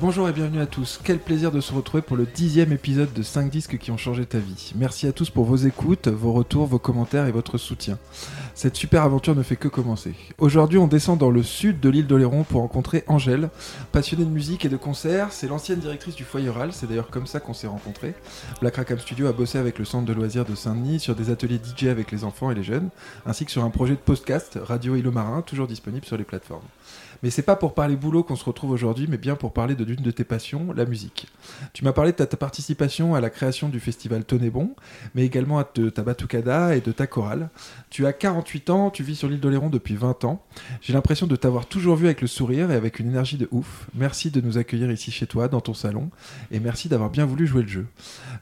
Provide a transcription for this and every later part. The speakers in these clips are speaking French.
Bonjour et bienvenue à tous. Quel plaisir de se retrouver pour le dixième épisode de 5 disques qui ont changé ta vie. Merci à tous pour vos écoutes, vos retours, vos commentaires et votre soutien. Cette super aventure ne fait que commencer. Aujourd'hui, on descend dans le sud de l'île d'Oléron pour rencontrer Angèle, passionnée de musique et de concerts. C'est l'ancienne directrice du foyer Oral, c'est d'ailleurs comme ça qu'on s'est rencontrés. Black Rackham Studio a bossé avec le centre de loisirs de Saint-Denis sur des ateliers DJ avec les enfants et les jeunes, ainsi que sur un projet de podcast, Radio Îlot Marin, toujours disponible sur les plateformes. Mais c'est pas pour parler boulot qu'on se retrouve aujourd'hui, mais bien pour parler de l'une de tes passions, la musique. Tu m'as parlé de ta, participation à la création du festival Tonnet Bon, mais également de ta batucada et de ta chorale. Tu as 48 ans, tu vis sur l'île d'Oléron depuis 20 ans. J'ai l'impression de t'avoir toujours vu avec le sourire et avec une énergie de ouf. Merci de nous accueillir ici chez toi, dans ton salon, et merci d'avoir bien voulu jouer le jeu.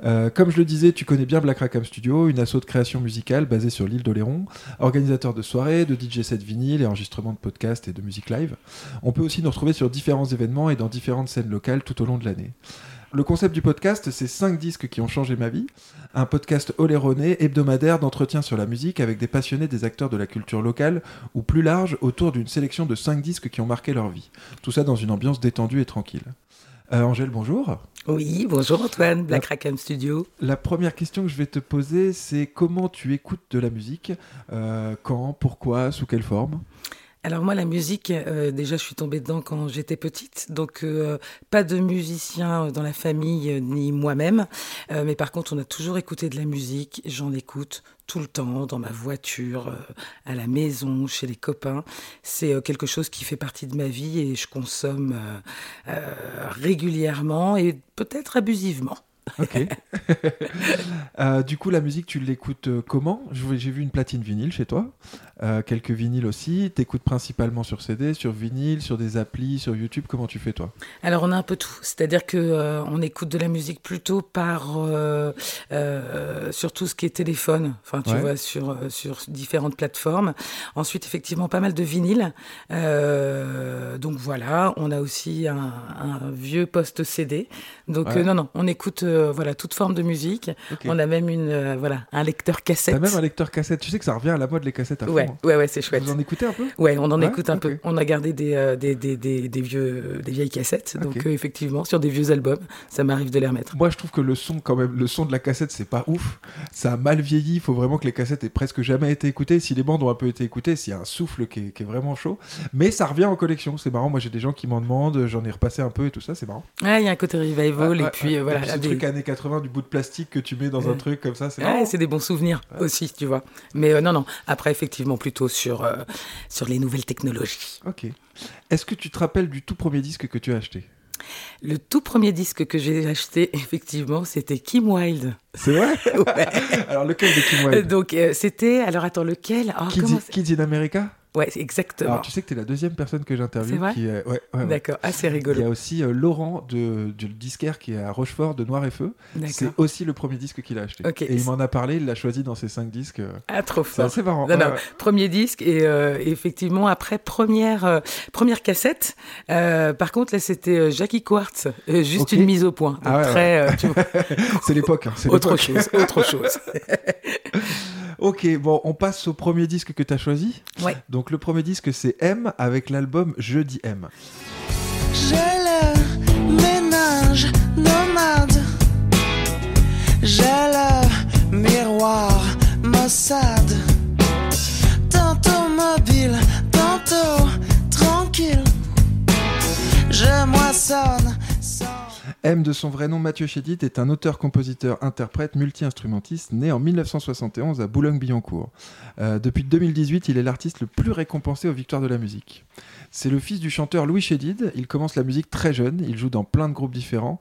Euh, comme je le disais, tu connais bien Black Rackham Studio, une asso de création musicale basée sur l'île d'Oléron, organisateur de soirées, de DJ set vinyle et enregistrement de podcasts et de musique live. On peut aussi nous retrouver sur différents événements et dans différentes scènes locales tout au long de l'année. Le concept du podcast, c'est 5 disques qui ont changé ma vie. Un podcast oléronais, hebdomadaire d'entretien sur la musique avec des passionnés des acteurs de la culture locale ou plus large autour d'une sélection de 5 disques qui ont marqué leur vie. Tout ça dans une ambiance détendue et tranquille. Euh, Angèle, bonjour. Oui, bonjour Antoine, Black Rackham Studio. La première question que je vais te poser, c'est comment tu écoutes de la musique? Euh, Quand? Pourquoi? Sous quelle forme? Alors moi, la musique, euh, déjà, je suis tombée dedans quand j'étais petite, donc euh, pas de musicien dans la famille euh, ni moi-même, Euh, mais par contre, on a toujours écouté de la musique. J'en écoute tout le temps, dans ma voiture, euh, à la maison, chez les copains. C'est euh, quelque chose qui fait partie de ma vie et je consomme euh, euh, régulièrement et peut-être abusivement. Ok. Euh, du coup, la musique, tu l'écoutes euh, comment? J'ai vu une platine vinyle chez toi, euh, quelques vinyles aussi. T'écoutes principalement sur CD, sur vinyle, sur des applis, sur YouTube. Comment tu fais toi? Alors on a un peu tout, c'est-à-dire que euh, on écoute de la musique plutôt par euh, euh, sur tout ce qui est téléphone, enfin tu Ouais. vois sur sur différentes plateformes. Ensuite effectivement pas mal de vinyle. Euh, donc voilà, on a aussi un, un vieux poste CD. Donc Ouais. euh, non non, on écoute euh, voilà toute forme de musique. On a même une euh, voilà un lecteur cassette. T'as même un lecteur cassette. Tu sais que ça revient à la mode les cassettes à fond. Ouais hein. ouais ouais c'est chouette. Vous en écoutez un peu? Ouais, on en Ouais, écoute un peu. On a gardé des, euh, des, des, des, des vieux, des vieilles cassettes. Donc, effectivement, sur des vieux albums, ça m'arrive de les remettre. Moi, je trouve que le son, quand même, le son de la cassette, c'est pas ouf. Ça a mal vieilli. Il faut vraiment que les cassettes aient presque jamais été écoutées. Si les bandes ont un peu été écoutées, s'il y a un souffle qui est, qui est vraiment chaud. Mais ça revient en collection. C'est marrant. Moi, j'ai des gens qui m'en demandent. J'en ai repassé un peu et tout ça. C'est marrant. Ouais, il y a un côté revival. Et puis, voilà. Années 80 du bout de plastique que tu mets dans un truc comme ça, c'est Ouais, c'est des bons souvenirs aussi, tu vois. Mais euh, non, non. Après, effectivement, plutôt sur, euh, sur les nouvelles technologies. Ok. Est-ce que tu te rappelles du tout premier disque que tu as acheté? Le tout premier disque que j'ai acheté, effectivement, c'était Kim Wilde. C'est vrai? Ouais. Alors lequel de Kim Wilde? Donc, euh, c'était. Alors, attends, lequel? Oh, Kids, Kids in America? Ouais, exactement. Alors tu sais que tu es la deuxième personne que j'interviewe. C'est vrai qui est... ouais. D'accord. Ah, c'est Il y rigolo. a aussi euh, Laurent de, du disquaire qui est à Rochefort de Noir et Feu. C'est aussi le premier disque qu'il a acheté. Ok. Et il m'en a parlé, il l'a choisi dans ses cinq disques. euh, Ah, trop C'est fort. assez marrant. Non, non, premier disque et euh, effectivement après première euh, première cassette. Euh, par contre là c'était euh, Jackie Quartz, euh, juste une mise au point. Ah ouais, euh, C'est l'époque. hein, c'est autre chose, autre chose. Ok, bon, on passe au premier disque que tu as choisi. Ouais. Donc le premier disque c'est M avec l'album Jeudi M. J'ai le ménage nomade. J'ai le miroir maussade. Tantôt mobile, tantôt tranquille. Je moissonne. M de son vrai nom Mathieu Chédid est un auteur, compositeur, interprète, multi-instrumentiste né en 1971 à Boulogne-Billancourt. Euh, depuis 2018, il est l'artiste le plus récompensé aux Victoires de la musique. C'est le fils du chanteur Louis Chédid. Il commence la musique très jeune. Il joue dans plein de groupes différents,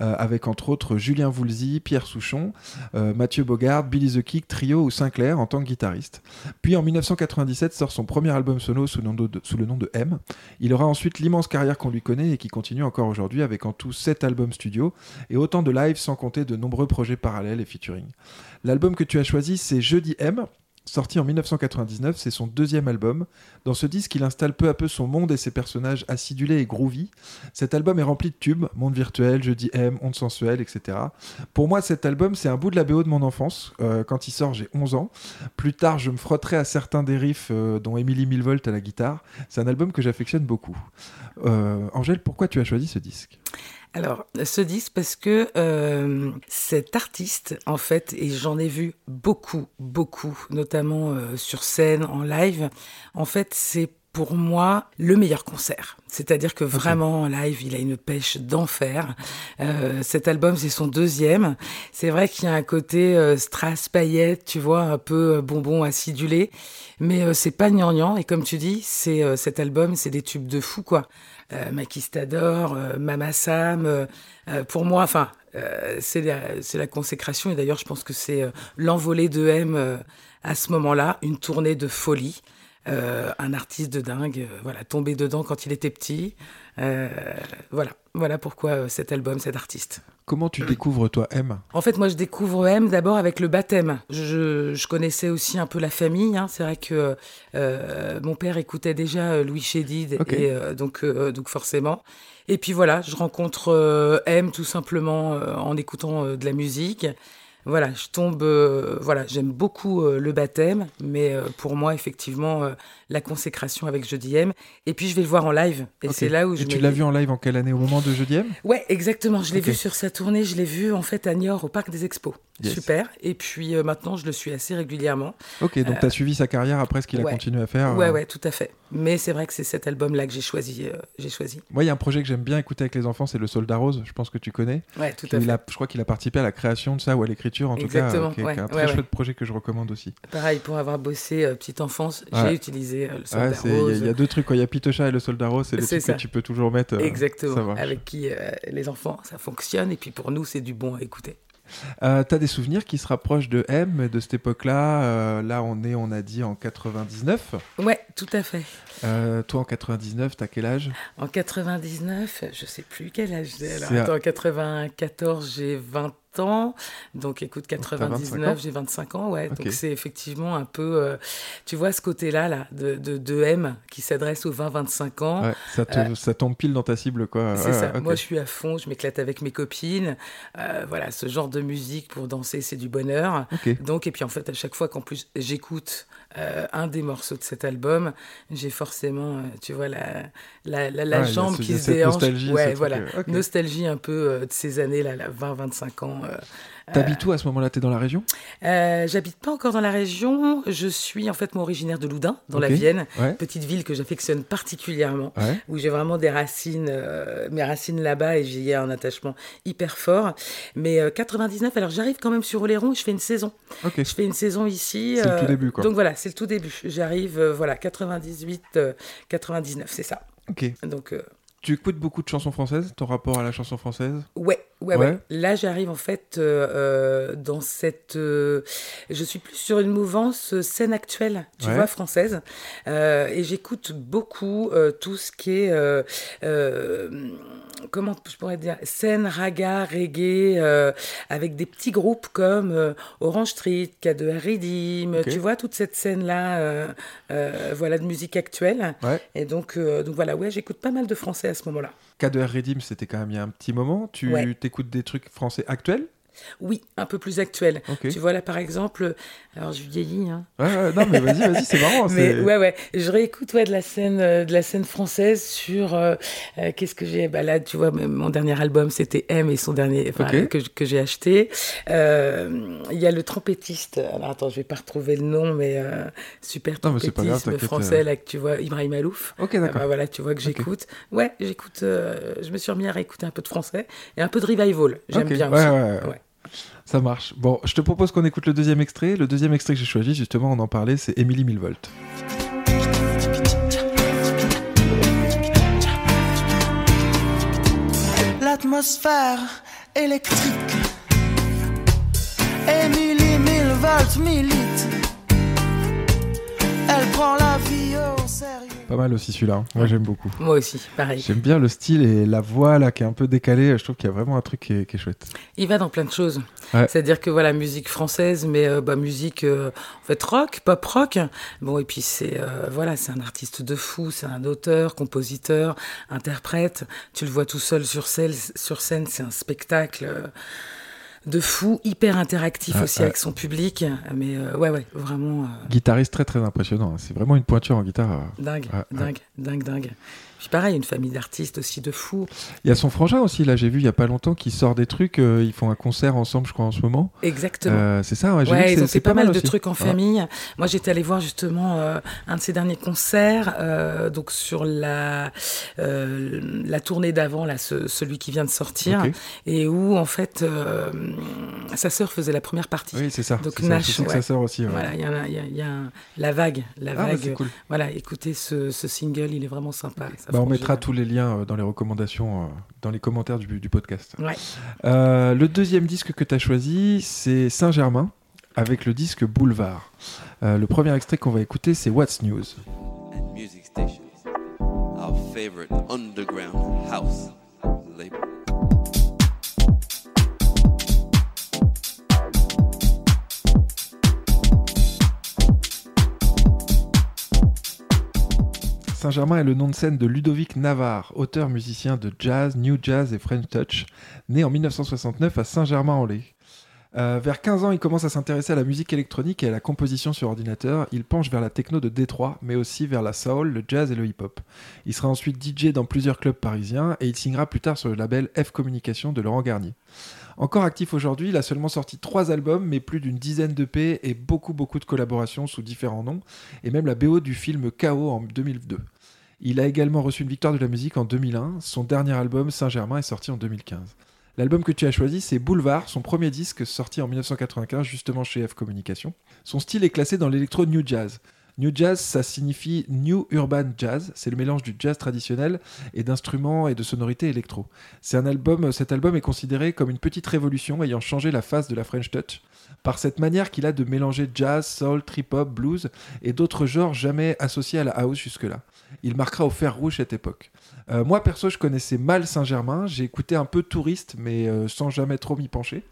euh, avec entre autres Julien Voulzy, Pierre Souchon, euh, Mathieu Bogard, Billy the Kick, Trio ou Sinclair en tant que guitariste. Puis en 1997 sort son premier album solo sous, le nom de- M. Il aura ensuite l'immense carrière qu'on lui connaît et qui continue encore aujourd'hui avec en tout 7 albums studio et autant de lives sans compter de nombreux projets parallèles et featuring. L'album que tu as choisi, c'est Jeudi M. Sorti en 1999, c'est son deuxième album. Dans ce disque, il installe peu à peu son monde et ses personnages acidulés et groovy. Cet album est rempli de tubes, monde virtuel, Jeudi M, onde sensuelle, etc. Pour moi, cet album, c'est un bout de la BO de mon enfance. Euh, quand il sort, j'ai 11 ans. Plus tard, je me frotterai à certains des riffs, euh, dont Emily Milvolt à la guitare. C'est un album que j'affectionne beaucoup. Euh, Angèle, pourquoi tu as choisi ce disque? Alors, ce disque, parce que euh, cet artiste, en fait, et j'en ai vu beaucoup, beaucoup, notamment euh, sur scène, en live, en fait, c'est pour moi le meilleur concert. C'est-à-dire que vraiment en live, il a une pêche d'enfer. Euh, cet album, c'est son deuxième. C'est vrai qu'il y a un côté euh, strass paillettes, tu vois, un peu euh, bonbon acidulé, mais euh, c'est pas gnangnan. Et comme tu dis, c'est cet album, c'est des tubes de fou, quoi. Euh, Maquistador, Mama Sam. pour moi, enfin, c'est la, la consécration. Et d'ailleurs, je pense que c'est l'envolée de M à ce moment-là, une tournée de folie. Euh, un artiste de dingue, euh, voilà, tombé dedans quand il était petit. Euh, voilà, voilà pourquoi cet album, cet artiste. Comment tu découvres, toi, M? En fait, moi, je découvre M d'abord avec le baptême. Je, je connaissais aussi un peu la famille. hein. C'est vrai que euh, mon père écoutait déjà Louis Chédid, et euh, donc, euh, donc forcément. Et puis voilà, je rencontre M tout simplement en écoutant de la musique. Voilà, je tombe. euh, voilà, j'aime beaucoup euh, le baptême, mais euh, pour moi, effectivement, la consécration avec Jeudi M. Et puis je vais le voir en live, et c'est là où je Et tu l'as vu en live en quelle année? Au moment de Jeudi M? Ouais, exactement. Je l'ai vu sur sa tournée. Je l'ai vu en fait à Niort au Parc des Expos. Yes. Super. Et puis euh, maintenant, je le suis assez régulièrement. Ok, donc tu as suivi sa carrière après ce qu'il a Euh, continué à faire. Ouais, euh. ouais, tout à fait. Mais c'est vrai que c'est cet album-là que j'ai choisi. euh, j'ai choisi. Moi, il y a un projet que j'aime bien écouter avec les enfants, c'est le Soldat Rose. Je pense que tu connais. Ouais, tout à fait. a- je crois qu'il a participé à la création de ça ou à l'écriture, en Exactement, tout cas, euh, est- ouais, est un très ouais, ouais. chouette projet que je recommande aussi. Pareil, pour avoir bossé euh, petite enfance, j'ai utilisé euh, le Ouais, soldat c'est- Il y a- rose. il y, a deux trucs, il y a Pitocha et le Soldat Rose, c'est des C'est trucs ça. que tu peux toujours mettre. euh, Exactement. Avec qui euh, les enfants, ça fonctionne. Et puis pour nous, c'est du bon à écouter. Euh, T'as des souvenirs qui se rapprochent de M, de cette époque-là Euh, Là, on est, on a dit, en 99. Ouais, tout à fait. Euh, toi, en 99, t'as quel âge? En 99, je sais plus quel âge j'ai. Alors, attends, en 94, j'ai 20 ans. Donc, écoute, t'as 25 ans 99, j'ai 25 ans, ouais. Donc, c'est effectivement un peu, euh, tu vois, ce côté-là, là, de, de, de M qui s'adresse aux 20-25 ans. Ouais, ça, te- ça tombe pile dans ta cible, quoi. Euh, C'est Ouais, ça. ok. Moi, je suis à fond, je m'éclate avec mes copines. Euh, voilà, ce genre de musique pour danser, c'est du bonheur. Donc, et puis en fait, à chaque fois qu'en plus j'écoute euh, un des morceaux de cet album, j'ai forcément, euh, tu vois, la, la, la, la Ah, jambe qui se déhanche. nostalgie, ouais, voilà. euh. Nostalgie un peu euh, de ces années-là, là, 20-25 ans. Euh. T'habites où à ce moment-là? T'es dans la région? Euh, J'habite pas encore dans la région. Je suis en fait moi originaire de Loudun, dans la. Vienne, Ouais. petite ville que j'affectionne particulièrement Ouais. où j'ai vraiment des racines, euh, mes racines là-bas et j'y ai un attachement hyper fort. Mais euh, 99, alors j'arrive quand même sur Oléron et je fais une saison. Ok. Je fais une saison ici. C'est le tout début, quoi. Donc voilà, c'est le tout début. J'arrive, voilà, 98, euh, 99, c'est ça. Ok. Donc Tu écoutes beaucoup de chansons françaises? Ton rapport à la chanson française? Ouais, ouais, Ouais. ouais. Là, j'arrive en fait euh, euh, dans cette. euh, je suis plus sur une mouvance scène actuelle, tu Ouais. vois, française. Euh, et j'écoute beaucoup tout ce qui est. comment je pourrais dire Scène, raga, reggae, avec des petits groupes comme Orange Street, K2R Redeem, Ok. tu vois, toute cette scène-là, voilà, de musique actuelle. Ouais. Et donc, donc voilà, ouais, j'écoute pas mal de français à ce moment-là. K2R Redeem, c'était quand même il y a un petit moment. Tu Ouais. t'écoutes des trucs français actuels? Oui, un peu plus actuel. Tu vois là par exemple, alors je vieillis, hein. Ouais, ouais, non, mais vas-y, vas-y, c'est marrant. Mais ouais, ouais, je réécoute ouais, de la scène, euh, de la scène française sur euh, euh, qu'est-ce que j'ai. Bah là, tu vois, mon dernier album c'était M et son dernier, que, que j'ai acheté. Euh, Il y a le trompettiste. Alors attends, je vais pas retrouver le nom, mais euh, super trompettisme français euh. là que tu vois, Ibrahim Alouf. Ok, Ah d'accord. bah voilà, tu vois que j'écoute. Ouais, j'écoute. euh, je me suis remis à réécouter un peu de français et un peu de revival. J'aime bien aussi. ouais, ouais. Ça marche. Bon, je te propose qu'on écoute le deuxième extrait. Le deuxième extrait que j'ai choisi, justement, on en parlait, c'est Emily Milvolt. L'atmosphère électrique. Émilie mille volts milite. Elle prend la vie au sérieux. Pas mal aussi celui-là. hein. Moi, j'aime beaucoup. Moi aussi, pareil. J'aime bien le style et la voix là qui est un peu décalée. Je trouve qu'il y a vraiment un truc qui est, qui est chouette. Il va dans plein de choses. Ouais. C'est-à-dire que voilà, musique française, mais euh, bah, musique euh, en fait rock, pop rock. Bon, et puis c'est euh, voilà, c'est un artiste de fou, c'est un auteur, compositeur, interprète. Tu le vois tout seul sur scène, sur scène, c'est un spectacle. De fou, hyper interactif Ouais, aussi ouais. avec son public, mais euh, ouais, ouais, vraiment euh, Guitariste très très impressionnant. hein. C'est vraiment une pointure en guitare. euh. dingue, Ouais, ouais. dingue, dingue, dingue. Puis pareil, une famille d'artistes aussi de fou. Il y a son frangin aussi. Là, j'ai vu il y a pas longtemps qui sort des trucs. euh, ils font un concert ensemble, je crois, en ce moment. Exactement. Euh, c'est ça. Ouais, Ouais, ils ont fait pas, mal de trucs en famille. Moi, j'étais allée voir justement euh, un de ses derniers concerts, donc sur la la tournée d'avant, là, ce- celui qui vient de sortir, et où en fait sa sœur faisait la première partie. Oui, c'est ça. Donc ça. Nash, que ouais. ça sort aussi. Voilà, il y, a- y a, il y a un- la vague, la Ah, vague. cool. Voilà, écoutez ce, ce single, il est vraiment sympa. Ça Bah, on mettra bien. tous les liens euh, dans les recommandations, euh, dans les commentaires du, du podcast. Ouais. Euh, le deuxième disque que tu as choisi, c'est Saint-Germain, avec le disque Boulevard. Euh, le premier extrait qu'on va écouter, c'est What's News. and music stations. Our favorite underground house Saint-Germain est le nom de scène de Ludovic Navarre, auteur musicien de jazz, new jazz et French touch, né en 1969 à Saint-Germain-en-Laye. Euh, vers 15 ans, il commence à s'intéresser à la musique électronique et à la composition sur ordinateur. Il penche vers la techno de Détroit, mais aussi vers la soul, le jazz et le hip-hop. Il sera ensuite DJ dans plusieurs clubs parisiens et il signera plus tard sur le label F Communication de Laurent Garnier. Encore actif aujourd'hui, il a seulement sorti trois albums, mais plus d'une dizaine de P et beaucoup beaucoup de collaborations sous différents noms, et même la BO du film KO en 2002. Il a également reçu une victoire de la musique en 2001. Son dernier album, Saint-Germain, est sorti en 2015. L'album que tu as choisi, c'est Boulevard, son premier disque sorti en 1995, justement chez F Communication. Son style est classé dans l'électro new jazz. New jazz, ça signifie New Urban Jazz. C'est le mélange du jazz traditionnel et d'instruments et de sonorités électro. C'est un album, cet album est considéré comme une petite révolution ayant changé la face de la French Touch par cette manière qu'il a de mélanger jazz, soul, trip-hop, blues et d'autres genres jamais associés à la house jusque-là. Il marquera au fer rouge cette époque. Euh, moi, perso, je connaissais mal Saint-Germain. J'ai écouté un peu Touriste, mais euh, sans jamais trop m'y pencher.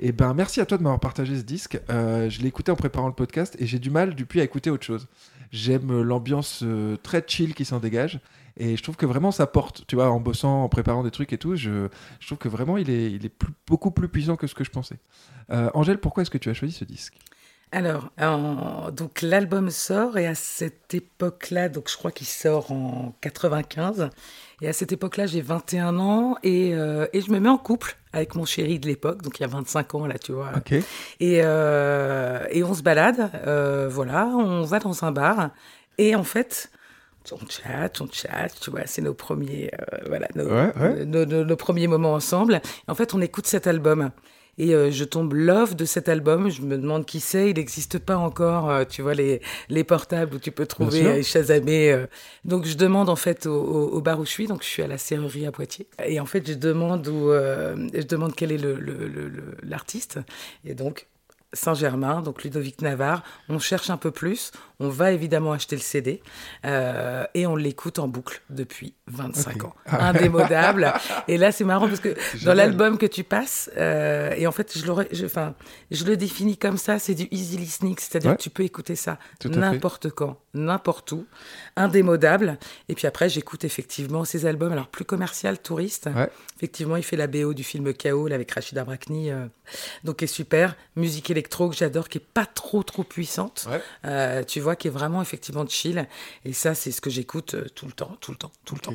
Et ben, merci à toi de m'avoir partagé ce disque. Euh, je l'ai écouté en préparant le podcast et j'ai du mal depuis à écouter autre chose. J'aime euh, l'ambiance euh, très chill qui s'en dégage et je trouve que vraiment ça porte. Tu vois, en bossant, en préparant des trucs et tout, je, trouve que vraiment il est, beaucoup plus puissant que ce que je pensais. Angèle, pourquoi est-ce que tu as choisi ce disque? Alors, donc l'album sort et à cette époque-là, donc je crois qu'il sort en 95. Et à cette époque-là, j'ai 21 ans et je me mets en couple avec mon chéri de l'époque, donc il y a 25 ans là, tu vois. Et, euh, et on se balade, euh, voilà, on va dans un bar et en fait, on chatte, on chatte, tu vois, c'est nos premiers, euh, voilà, nos, Ouais, ouais. nos- nos- nos premiers moments ensemble. Et en fait, on écoute cet album. Et euh, je tombe love de cet album. Je me demande qui c'est. Il n'existe pas encore, euh, tu vois, les, les portables où tu peux trouver euh, Shazamé. euh. Donc je demande en fait au, au- au bar où je suis. Donc je suis à la serrurerie à Poitiers. Et en fait, je demande où, euh, je demande quel est le- le- le- le- l'artiste. Et donc Saint-Germain, donc Ludovic Navarre. On cherche un peu plus. On va évidemment acheter le CD euh, et on l'écoute en boucle depuis 25 Ok. ans. Indémodable. et là, c'est marrant parce que dans l'album que tu passes, euh, et en fait, je, je, je le définis comme ça, c'est du easy listening, c'est-à-dire Ouais. que tu peux écouter ça n'importe quand, n'importe où, indémodable. Et puis après, j'écoute effectivement ces albums, alors plus commercial, touriste. Ouais. Effectivement, il fait la BO du film Chaos là, avec Rachida Brakni, euh, donc qui est super. Musique électro que j'adore, qui est pas trop trop puissante. Ouais. Euh, tu vois, qui est vraiment effectivement chill. Et ça, c'est ce que j'écoute euh, tout le temps, tout le temps, tout le temps.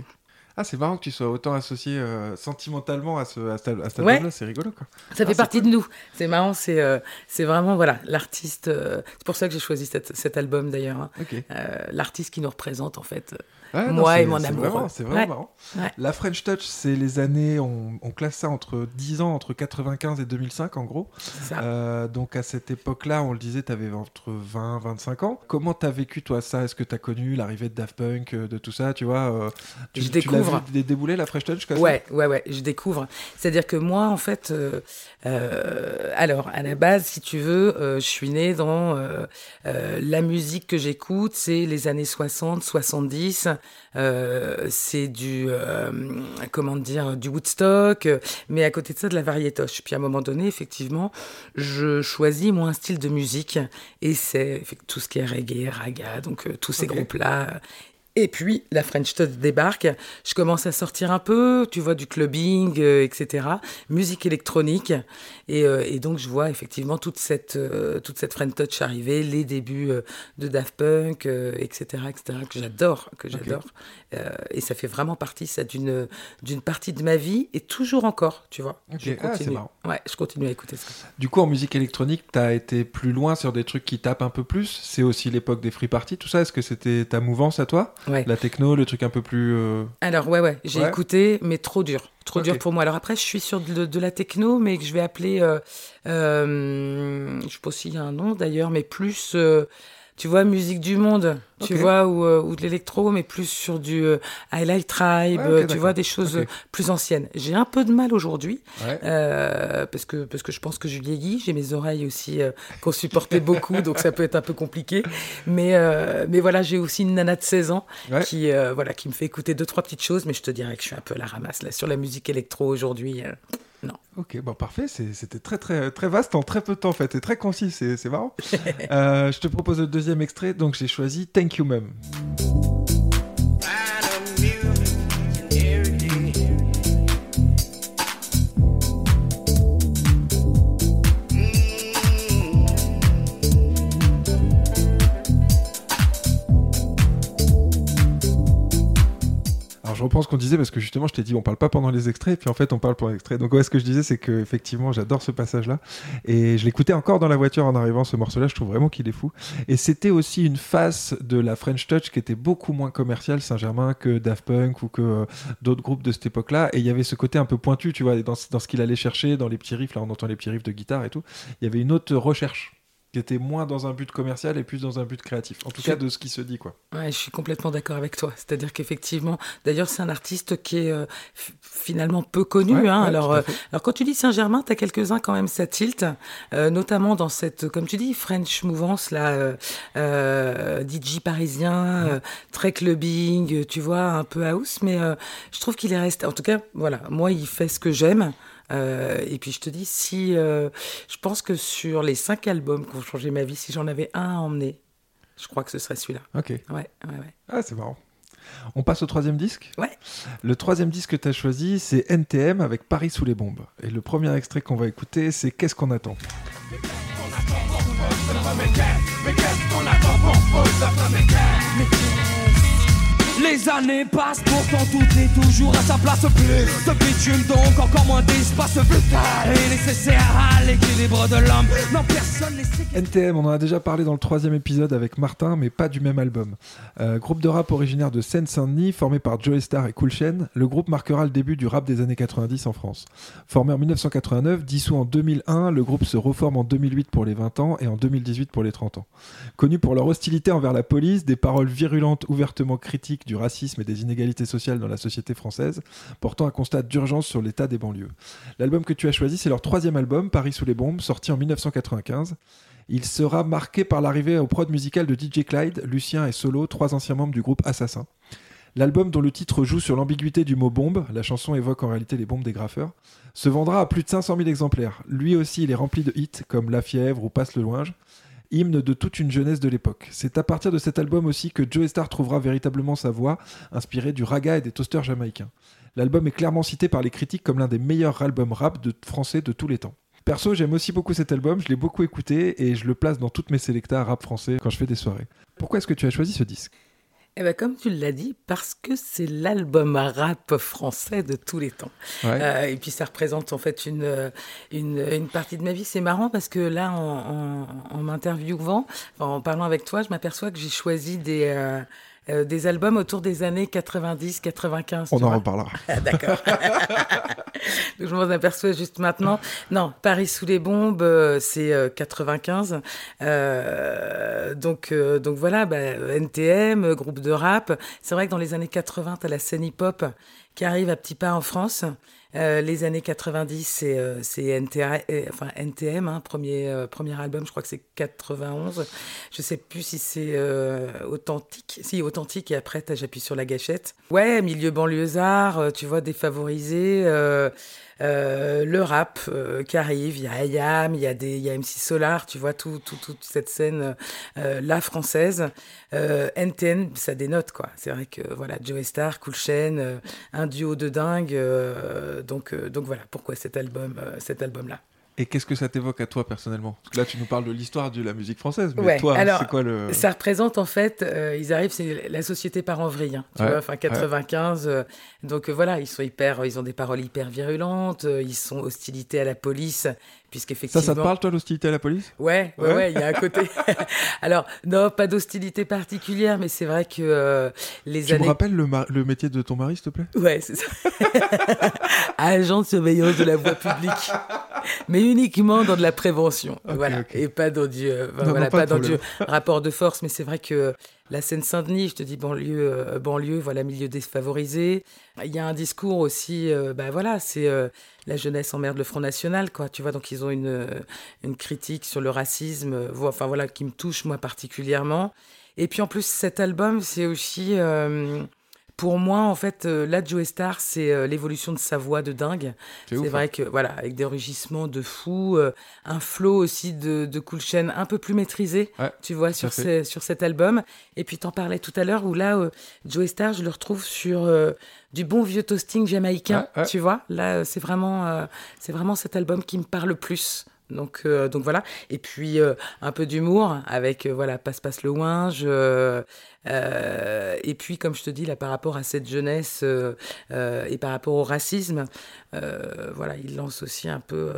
Ah, c'est marrant que tu sois autant associé euh, sentimentalement à, ce, à, cet- à cet Ouais. album-là, c'est rigolo quoi. Ça Ah, fait c'est partie de nous. C'est marrant, c'est euh, c'est vraiment voilà l'artiste. euh, c'est pour ça que j'ai choisi cette- cet album d'ailleurs. hein. L'artiste qui nous représente en fait. Moi et mon vraiment- C'est vraiment Ouais. marrant. Ouais. La French Touch, c'est les années, on, on classe ça entre 10 ans, entre 95 et 2005 en gros. Ça. Euh, donc à cette époque-là, on le disait, tu avais entre 20 25 ans. Comment t'as vécu toi ça? Est-ce que t'as connu l'arrivée de Daft Punk, euh, de tout ça, tu vois euh, tu, Je tu l'as découvre. vu dé- débouler la French Touch comme Ouais, ouais, ouais, je découvre. C'est-à-dire que moi, en fait, euh, alors, à la base, si tu veux, je suis née dans la musique que j'écoute, c'est les années 60, 70, euh, c'est du, euh, comment dire, du Woodstock, euh, mais à côté de ça, de la variétoche. Puis à un moment donné, effectivement, je choisis, moi, un style de musique, et c'est tout ce qui est reggae, raga, donc tous ces groupes-là. Et puis, la French Touch débarque. Je commence à sortir un peu, tu vois, du clubbing, euh, etc. Musique électronique. Et, euh, et donc, je vois effectivement toute cette, euh, toute cette French Touch arriver, les débuts de Daft Punk, etc., etc., que j'adore, que j'adore. Euh, et ça fait vraiment partie, ça, d'une, d'une partie de ma vie, et toujours encore, tu vois. Je Ah, continue. ouais, je continue à écouter ça. Du coup, en musique électronique, t'as été plus loin sur des trucs qui tapent un peu plus. C'est aussi l'époque des free parties, tout ça. Est-ce que c'était ta mouvance à toi? Ouais. La techno, le truc un peu plus. euh, Alors ouais ouais, j'ai Ouais. écouté, mais trop dur, trop dur pour moi. Alors après, je suis sur de, de la techno, mais que je vais appeler, euh, je sais pas s'il y a un nom d'ailleurs, mais plus, tu vois, musique du monde, tu vois, ou, euh, ou de l'électro, mais plus sur du Highlight Tribe, Ouais, euh, tu d'accord. vois, des choses plus anciennes. J'ai un peu de mal aujourd'hui, Ouais. euh, parce que parce que je pense que je vieillis. J'ai mes oreilles aussi euh, qu'on supportait beaucoup, donc ça peut être un peu compliqué. Mais euh, mais voilà, j'ai aussi une nana de 16 ans Ouais. qui voilà qui me fait écouter deux trois petites choses, mais je te dirais que je suis un peu à la ramasse là sur la musique électro aujourd'hui. Ok, bon parfait, C'est- c'était très très très vaste en très peu de temps en fait, et très concis, c'est c'est marrant. Euh, je te propose le deuxième extrait, donc j'ai choisi Thank You Mum. Alors je reprends ce qu'on disait parce que justement je t'ai dit on parle pas pendant les extraits et puis en fait on parle pendant les extraits. Donc ouais ce que je disais c'est que effectivement j'adore ce passage là et je l'écoutais encore dans la voiture en arrivant ce morceau là je trouve vraiment qu'il est fou. Et c'était aussi une face de la French Touch qui était beaucoup moins commerciale Saint-Germain que Daft Punk ou que euh, d'autres groupes de cette époque là et il y avait ce côté un peu pointu tu vois dans, dans ce qu'il allait chercher dans les petits riffs là on entend les petits riffs de guitare et tout. Il y avait une autre recherche qui était moins dans un but commercial et plus dans un but créatif en tout Je- cas de ce qui se dit quoi Ouais, je suis complètement d'accord avec toi. C'est-à-dire qu'effectivement, d'ailleurs, c'est un artiste qui est euh, finalement peu connu. Ouais, hein. ouais, alors, euh, alors, quand tu dis Saint-Germain, tu as quelques-uns quand même, ça tilt, euh, notamment dans cette, comme tu dis, French mouvance, là, DJ parisien, euh, très clubbing, tu vois, un peu house, mais je trouve qu'il est resté. En tout cas, voilà, moi, il fait ce que j'aime. Euh, et puis je te dis, si euh, je pense que sur les cinq albums qui ont changé ma vie, si j'en avais un à emmener, je crois que ce serait celui-là. ok Ouais, ouais, ouais. ah c'est marrant on passe au troisième disque Ouais. Le troisième disque que tu as choisi, c'est NTM avec Paris sous les bombes. Et le premier extrait qu'on va écouter, c'est Qu'est-ce qu'on attend Les années passent, pourtant tout est toujours à sa place. Plus de donc encore moins d'espace vital et nécessaire à l'équilibre de l'homme. Non, personne. NTM, on en a déjà parlé dans le troisième épisode avec Martin, mais pas du même album. Euh, groupe de rap originaire de Seine-Saint-Denis, formé par Joey Star et Cool Chain, le groupe marquera le début du rap des années 90 en France. Formé en 1989, dissous en 2001, le groupe se reforme en 2008 pour les 20 ans et en 2018 pour les 30 ans. Connu pour leur hostilité envers la police, des paroles virulentes ouvertement critiques du racisme et des inégalités sociales dans la société française, portant un constat d'urgence sur l'état des banlieues. L'album que tu as choisi, c'est leur troisième album, Paris sous les bombes, sorti en 1995. Il sera marqué par l'arrivée au prod musical de DJ Clyde, Lucien et Solo, trois anciens membres du groupe Assassin. L'album dont le titre joue sur l'ambiguïté du mot bombe, la chanson évoque en réalité les bombes des graffeurs, se vendra à plus de 500 000 exemplaires. Lui aussi, il est rempli de hits comme La Fièvre ou Passe le Loinge, hymne de toute une jeunesse de l'époque. C'est à partir de cet album aussi que Joe Star trouvera véritablement sa voix, inspirée du raga et des toasters jamaïcains. L'album est clairement cité par les critiques comme l'un des meilleurs albums rap français de tous les temps. Perso, j'aime aussi beaucoup cet album, je l'ai beaucoup écouté et je le place dans toutes mes sélectas rap français quand je fais des soirées. Pourquoi est-ce que tu as choisi ce disque? Eh ben, comme tu l'as dit, parce que c'est l'album rap français de tous les temps. Ouais. Euh, et puis ça représente en fait une, une, une partie de ma vie. C'est marrant parce que là, en, en, en m'interviewant, en parlant avec toi, je m'aperçois que j'ai choisi des, euh, euh, des albums autour des années 90, 95. On en reparlera. Ah, D'accord. Donc, je m'en aperçois juste maintenant. Non, Paris sous les bombes, euh, c'est euh, 95. Euh, donc, euh, donc voilà, bah, NTM, groupe de rap. C'est vrai que dans les années 80, tu as la scène hip-hop qui arrive à petits pas en France. Euh, les années 90, c'est euh, euh, enfin, NTM, hein, premier, euh, premier album, je crois que c'est 91. Je sais plus si c'est authentique. Si, authentique, et après, j'appuie sur la gâchette. Ouais, milieu banlieusard, tu vois, défavorisé. Euh, le rap euh, qui arrive, il y a IAM, il y a des, il y a MC Solar, tu vois tout, tout- toute cette scène euh, la française. NTN, ça dénote quoi. C'est vrai que voilà, Joe Star, Cool Chain, un duo de dingue. donc donc voilà pourquoi cet album, cet album là. Et qu'est-ce que ça t'évoque à toi personnellement? Parce que là, tu nous parles de l'histoire de la musique française, mais Ouais, toi, alors, c'est quoi le. Ça représente en fait, euh, ils arrivent, c'est la société part en vrille, hein, tu Ouais, vois, enfin 95. euh, donc euh, voilà, ils sont hyper, ils ont des paroles hyper virulentes, euh, ils sont hostilités à la police, puisqu'effectivement. ça te parle, toi, l'hostilité à la police? Ouais, ouais, Ouais. ouais, il y a un côté. Alors, non, pas d'hostilité particulière, mais c'est vrai que euh, les Tu années. me rappelles le, ma- le métier de ton mari, s'il te plaît? Ouais, c'est ça. Agent de surveillance de la voie publique. Mais uniquement dans de la prévention. Voilà. Et pas dans du, euh, Non, voilà, non, pas dans du rapport de force. Mais c'est vrai que la Seine-Saint-Denis, je te dis banlieue, euh, banlieue, voilà, milieu défavorisé. Il y a un discours aussi, euh, bah voilà, c'est euh, la jeunesse emmerde le Front National, quoi. Tu vois, donc ils ont une, euh, une critique sur le racisme, euh, enfin voilà, qui me touche moi particulièrement. Et puis en plus, cet album, c'est aussi. euh, pour moi, en fait, euh, là, Joe Star, c'est euh, l'évolution de sa voix de dingue. C'est vrai hein. que, voilà, avec des rugissements de fou, euh, un flow aussi de, de Cool Chain un peu plus maîtrisé, Ouais, tu vois, sur, ces- sur cet album. Et puis, t'en parlais tout à l'heure, où là, Joe Star, je le retrouve sur du bon vieux toasting jamaïcain, Ouais, ouais. tu vois. Là, c'est vraiment, c'est vraiment cet album qui me parle le plus. Donc, euh, donc voilà. Et puis euh, un peu d'humour avec euh, voilà passe passe le ouinge. et puis comme je te dis là par rapport à cette jeunesse et par rapport au racisme, voilà il lance aussi un peu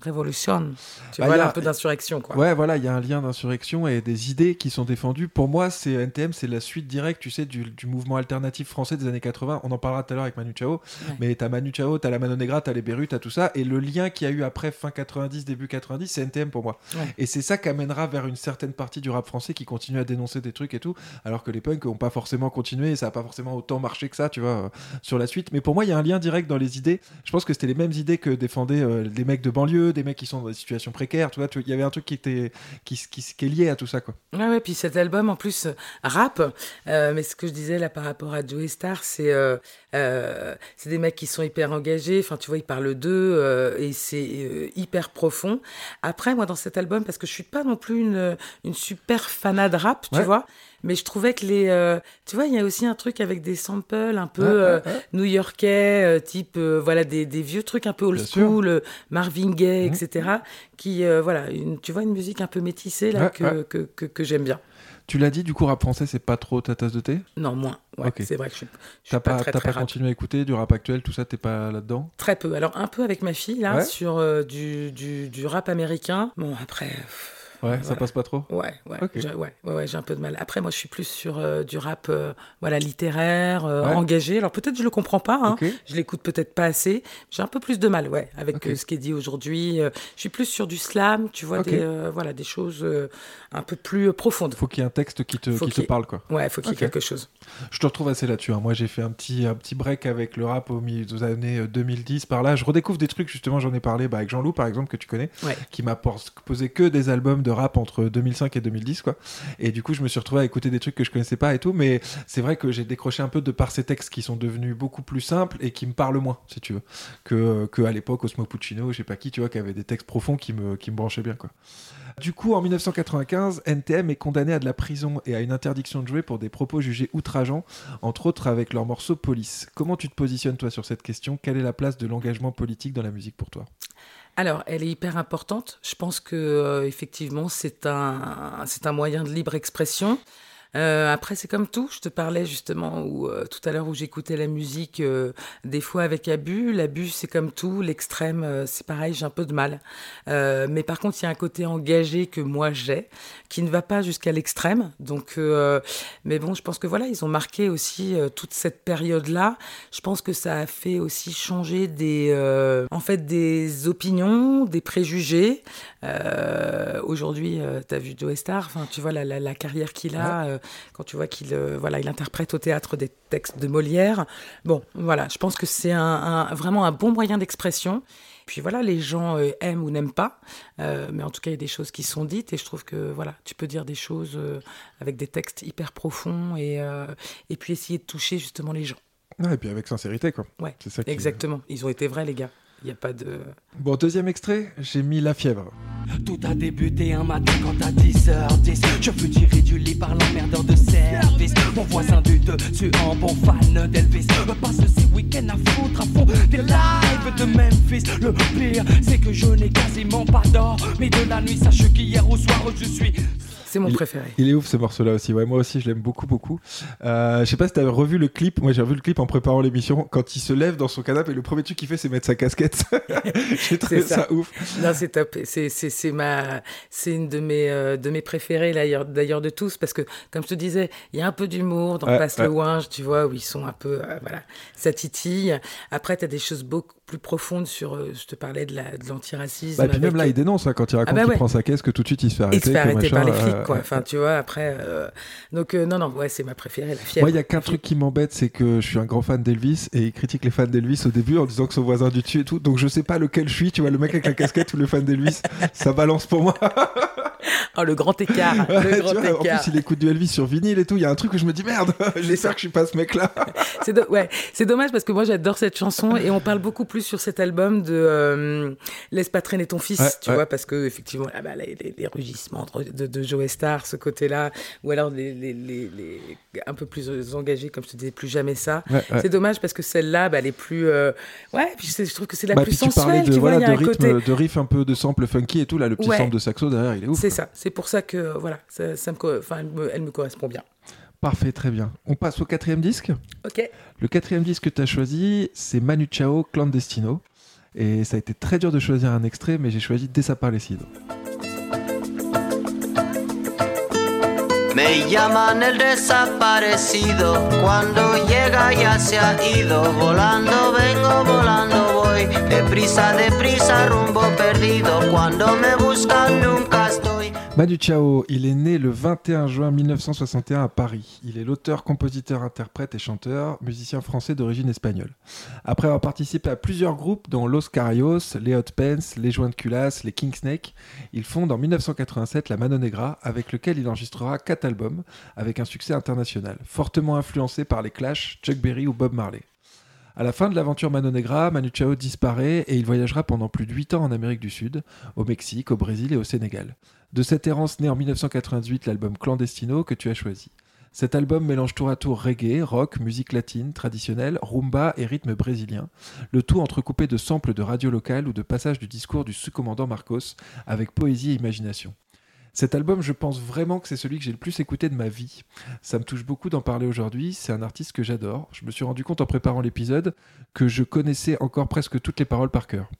euh, révolution. Tu Bah, vois y là, a- un peu d'insurrection quoi. Ouais, voilà, il y a un lien d'insurrection et des idées qui sont défendues. Pour moi, c'est NTM, c'est la suite directe, tu sais, du, du mouvement alternatif français des années 80. On en parlera tout à l'heure avec Manu Chao. Ouais. Mais t'as Manu Chao, t'as la Mano Negra, t'as les Bérus, t'as tout ça. Et le lien qu'il y a eu après fin 90, début 90, c'est NTM pour moi. Ouais. Et c'est ça qui amènera vers une certaine partie du rap français qui continue à dénoncer des trucs et tout. Alors que les punks n'ont pas forcément continué et ça n'a pas forcément autant marché que ça, tu vois, euh, sur la suite. Mais pour moi, il y a un lien direct dans les idées. Je pense que c'était les mêmes idées que défendaient euh, des mecs de banlieue, des mecs qui sont dans des situations précaires, tu vois. Il y avait un truc qui, était, qui, qui, qui est lié à tout ça, quoi. Ouais, ouais, puis cet album en plus euh, rap, euh, mais ce que je disais là par rapport à Joey Star, c'est euh, euh, c'est des mecs qui sont hyper engagés, enfin tu vois, ils parlent d'eux et c'est hyper profond. Après, moi dans cet album, parce que je suis pas non plus une, une super fanade rap, tu Ouais. vois, mais je trouvais que les. euh, tu vois, il y a aussi un truc avec des samples un peu Ouais, euh, ouais. new-yorkais, euh, type, voilà, des, des vieux trucs un peu old Bien school, Marvin Gaye, Mhm. etc. Qui, voilà, une, tu vois, une musique un peu métissée, là, que, que, que, que j'aime bien. Tu l'as dit, du coup, rap français, c'est pas trop ta tasse de thé? Non, moins. Ouais, Ok. c'est vrai que je suis, je suis T'as pas, pas, très, t'as pas rap. continué à écouter du rap actuel, tout ça, t'es pas là-dedans? Très peu. Alors, un peu avec ma fille, là, Ouais. sur euh, du, du, du rap américain. Bon, après, pff, Ouais, ça passe pas trop Ouais, ouais, j'ai, ouais, ouais, ouais, j'ai un peu de mal. Après, moi, je suis plus sur euh, du rap, euh, voilà, littéraire, euh, Ouais. engagé. Alors peut-être je le comprends pas, hein. Ok. je l'écoute peut-être pas assez. J'ai un peu plus de mal, ouais, avec ce qui est dit aujourd'hui. Je suis plus sur du slam, tu vois, des, voilà, des choses un peu plus profondes. Faut qu'il y ait un texte qui te, Faut qui te qu'il parle, quoi. Ouais, faut qu'il y ait quelque chose. Je te retrouve assez là-dessus. hein. Moi, j'ai fait un petit, un petit break avec le rap au milieu des années euh, 2010 par là. Je redécouvre des trucs, justement, j'en ai parlé bah, avec Jean-Loup, par exemple, que tu connais, qui m'a posé que des albums de rap entre 2005 et 2010, quoi. Et du coup, je me suis retrouvé à écouter des trucs que je connaissais pas et tout. Mais c'est vrai que j'ai décroché un peu de par ces textes qui sont devenus beaucoup plus simples et qui me parlent moins, si tu veux, que, à l'époque, Osmo Puccino, je sais pas qui, tu vois, qui avait des textes profonds qui me, qui me branchaient bien, quoi. Du coup, en 1995, NTM est condamné à de la prison et à une interdiction de jouer pour des propos jugés outrageants, entre autres avec leur morceau Police. Comment tu te positionnes toi sur cette question? Quelle est la place de l'engagement politique dans la musique pour toi? Alors, elle est hyper importante. Je pense que euh, effectivement, c'est un, c'est un moyen de libre expression. Euh, après, c'est comme tout. Je te parlais justement où, euh, tout à l'heure où j'écoutais la musique, euh, des fois avec abus. L'abus, c'est comme tout. L'extrême, euh, c'est pareil, j'ai un peu de mal. Euh, mais par contre, il y a un côté engagé que moi j'ai, qui ne va pas jusqu'à l'extrême. Donc, euh, mais bon, je pense que voilà, ils ont marqué aussi toute cette période-là. Je pense que ça a fait aussi changer des, euh, en fait, des opinions, des préjugés. Euh, Aujourd'hui, tu as vu Joe Star, enfin, tu vois la, la, la carrière qu'il a, quand tu vois qu'il euh, voilà, il interprète au théâtre des textes de Molière. Bon, voilà, je pense que c'est un, un- vraiment un bon moyen d'expression. Puis voilà, les gens euh, aiment ou n'aiment pas, Euh, mais en tout cas, il y a des choses qui sont dites et je trouve que voilà, tu peux dire des choses euh, avec des textes hyper profonds et, euh, et puis essayer de toucher justement les gens. Ouais, Et puis avec sincérité, quoi. Ouais, C'est ça qui- exactement. Ils ont été vrais, les gars. Il n'y a pas de. Bon, deuxième extrait, j'ai mis La Fièvre. Tout a débuté un matin quand à 10h10 Je fus tiré du lit par l'emmerdeur de service Mon voisin du dessus en bon fan d'Elvis Me passe ces week-ends à foutre à fond des lives de Memphis Le pire c'est que je n'ai quasiment pas d'or Mais de la nuit sache qu'hier au soir je suis C'est mon Il- préféré. Il est ouf ce morceau-là aussi. Ouais, moi aussi, je l'aime beaucoup, beaucoup. Euh, je sais pas si t'avais revu le clip. Moi, j'ai revu le clip en préparant l'émission. Quand il se lève dans son canapé, et le premier truc qu'il fait, c'est mettre sa casquette. j'ai trouvé C'est ça. ça. ouf. Non, c'est top. C'est, c'est, c'est ma, c'est une de mes, euh, de mes préférées d'ailleurs, d'ailleurs de tous parce que, comme je te disais, il y a un peu d'humour dans Ouais, Passe ouais. le Ouinge, tu vois, où ils sont un peu, euh, voilà, ça titille. Après, tu as des choses beaucoup plus profondes sur, euh, je te parlais de, la, de l'antiracisme. Bah, puis même là, il dénonce hein, quand il raconte Ah bah qu'il prend sa caisse, que tout de suite il se fait arrêter. il se fait arrêter par les flics, euh, quoi. euh, Enfin, tu vois, après. euh, Donc, euh, non, non, ouais, c'est ma préférée, la fièvre. Moi, il y a qu'un truc qui m'embête, c'est que je suis un grand fan d'Elvis et il critique les fans d'Elvis au début en disant que son voisin du dessus et tout. Donc je sais pas lequel je suis. Tu vois, le mec avec la casquette ou le fan d'Elvis, ça balance pour moi. Oh, le grand écart. Le grand vois, en plus, il écoute du Elvis sur vinyle et tout. Il y a un truc où je me dis merde, j'espère que je suis pas ce mec-là. C'est do- ouais, c'est dommage parce que moi j'adore cette chanson et on parle beaucoup plus sur cet album de euh, Laisse pas traîner ton fils, Ouais, tu ouais. vois, parce que effectivement, ah bah, les, les- les rugissements de, de, Joe Star, ce côté-là, ou alors les, les, un peu plus engagés, comme je te disais, plus jamais ça. Ouais. C'est dommage parce que celle-là, bah, elle est plus. euh, Ouais, puis c'est- je trouve que c'est la Bah, plus puis tu parlais sensuelle, de, tu vois, voilà, il y a de un rythme, côté. de riff un peu de sample funky et tout. Là, le petit sample de saxo derrière, il est ouf. C'est ça, c'est pour ça que voilà, ça, ça me, elle me correspond bien. Parfait, très bien. On passe au quatrième disque. Ok. Le quatrième disque que tu as choisi, c'est Manu Chao, Clandestino. Et ça a été très dur de choisir un extrait, mais j'ai choisi Desaparecido. Me llaman el desaparecido, cuando llega ya se ha ido, volando vengo, volando voy, deprisa, deprisa, rumbo perdido, cuando me buscan nunca estoy. Manu Chao, il est né le 21 juin 1961 à Paris. Il est l'auteur, compositeur, interprète et chanteur, musicien français d'origine espagnole. Après avoir participé à plusieurs groupes dont Los Carios, les Hot Pants, les Joints de Culasse, les King Snake, il fonde en 1987 la Mano Negra avec lequel il enregistrera quatre albums avec un succès international, fortement influencé par les Clash, Chuck Berry ou Bob Marley. À la fin de l'aventure Mano Negra, Manu Chao disparaît et il voyagera pendant plus de 8 ans en Amérique du Sud, au Mexique, au Brésil et au Sénégal. De cette errance naît en 1998 l'album Clandestino que tu as choisi. Cet album mélange tour à tour reggae, rock, musique latine, traditionnelle, rumba et rythme brésilien, le tout entrecoupé de samples de radio locale ou de passages du discours du sous-commandant Marcos avec poésie et imagination. Cet album, je pense vraiment que c'est celui que j'ai le plus écouté de ma vie. Ça me touche beaucoup d'en parler aujourd'hui, c'est un artiste que j'adore. Je me suis rendu compte en préparant l'épisode que je connaissais encore presque toutes les paroles par cœur.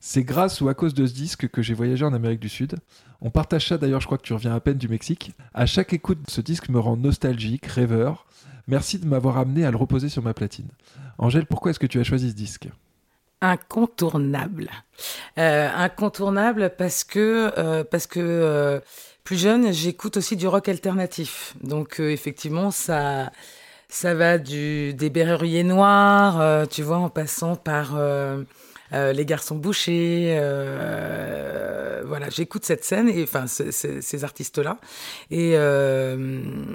C'est grâce ou à cause de ce disque que j'ai voyagé en Amérique du Sud. On partage ça d'ailleurs, je crois que tu reviens à peine du Mexique. À chaque écoute, ce disque me rend nostalgique, rêveur. Merci de m'avoir amené à le reposer sur ma platine. Angèle, pourquoi est-ce que tu as choisi ce disque? Incontournable. Euh, incontournable parce que, euh, parce que euh, plus jeune, j'écoute aussi du rock alternatif. Donc effectivement, ça, ça va du, des Berruriers Noirs, tu vois, en passant par les Garçons Bouchés. voilà, j'écoute cette scène, et enfin ce- ce- ces artistes-là. Et,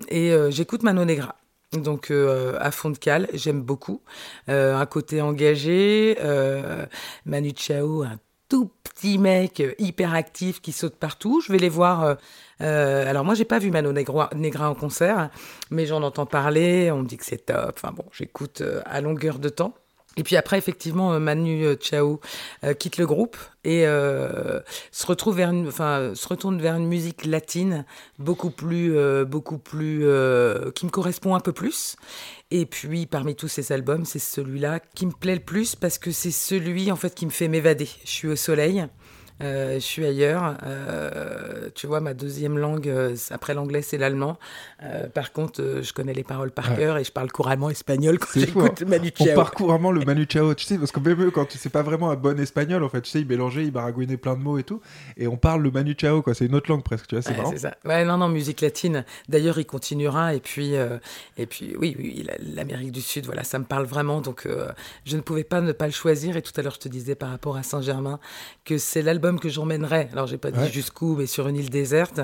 et j'écoute Mano Negra. Donc euh, à fond de cale, j'aime beaucoup. Euh, un côté engagé, euh, Manu Chao, un tout petit mec euh, hyper actif qui saute partout. Je vais les voir. alors moi j'ai pas vu Mano Negra, en concert, mais j'en entends parler. On me dit que c'est top. Enfin bon, j'écoute à longueur de temps. Et puis après, effectivement, euh, Manu euh, Chao euh, quitte le groupe et se retrouve vers enfin, se retourne vers une musique latine beaucoup plus, beaucoup plus, qui me correspond un peu plus. Et puis, parmi tous ces albums, c'est celui-là qui me plaît le plus parce que c'est celui, en fait, qui me fait m'évader. Je suis au soleil. Euh, je suis ailleurs. Euh, tu vois, ma deuxième langue, euh, après l'anglais, c'est l'allemand. Par contre, je connais les paroles par cœur et je parle couramment espagnol quand j'écoute hein. Manu On Chao. parcourt vraiment le Manu Chao, tu sais, parce que même eux, quand c'est pas vraiment un bon espagnol, en fait, tu sais, il mélangeait, il baragouinait plein de mots et tout, et on parle le Manu Chao, quoi, c'est une autre langue presque, tu vois, c'est Ouais, marrant. c'est ça. Ouais, non, non, musique latine. D'ailleurs, il continuera. Et puis, et puis oui, oui, la- l'Amérique du Sud, voilà, ça me parle vraiment. Donc, je ne pouvais pas ne pas le choisir. Et tout à l'heure, je te disais par rapport à Saint-Germain que c'est l'album que j'emmènerais. Alors, j'ai pas Ouais. dit jusqu'où, mais sur une île déserte.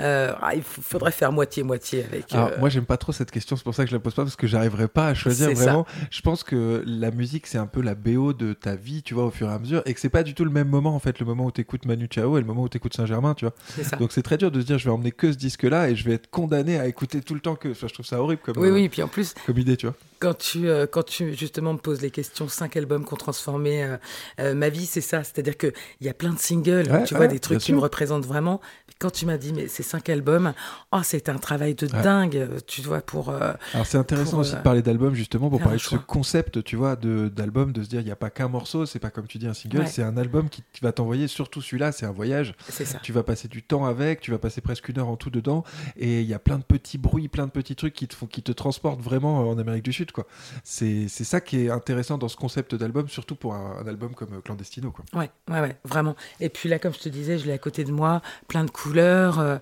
Euh, ah, il faudrait faire moitié-moitié avec. Alors, euh, moi, j'aime pas trop cette question, c'est pour ça que je la pose pas, parce que j'arriverai pas à choisir ça. vraiment. Je pense que la musique, c'est un peu la BO de ta vie, tu vois, au fur et à mesure, et que c'est pas du tout le même moment, en fait, le moment où t'écoutes Manu Chao et le moment où t'écoutes Saint-Germain, tu vois. C'est ça. Donc, c'est très dur de se dire, je vais emmener que ce disque-là, et je vais être condamné à écouter tout le temps que. Enfin, je trouve ça horrible comme, Oui, euh, oui, puis en plus, comme idée, tu vois. Quand tu, euh, quand tu justement me poses les questions, cinq albums qui ont transformé euh, euh, ma vie, c'est ça. C'est-à-dire qu'il y a plein de singles, Ouais, tu ouais, vois, des trucs qui me représentent vraiment. Quand tu m'as dit, mais ces cinq albums, oh, c'était un travail de Ouais. dingue, tu vois, pour. euh, Alors c'est intéressant pour, aussi euh, de parler d'album justement pour parler de ce concept, tu vois, de d'album, de se dire il n'y a pas qu'un morceau, c'est pas comme tu dis un single, Ouais. c'est un album qui, va t'envoyer, surtout celui-là, c'est un voyage. C'est ça. Tu vas passer du temps avec, tu vas passer presque une heure en tout dedans, et il y a plein de petits bruits, plein de petits trucs qui te font, qui te transportent vraiment euh, en Amérique du Sud, quoi. C'est c'est ça qui est intéressant dans ce concept d'album, surtout pour un, un album comme Clandestino, quoi. Ouais, ouais, ouais, vraiment. Et puis là, comme je te disais, je l'ai à côté de moi, plein de couleurs. euh,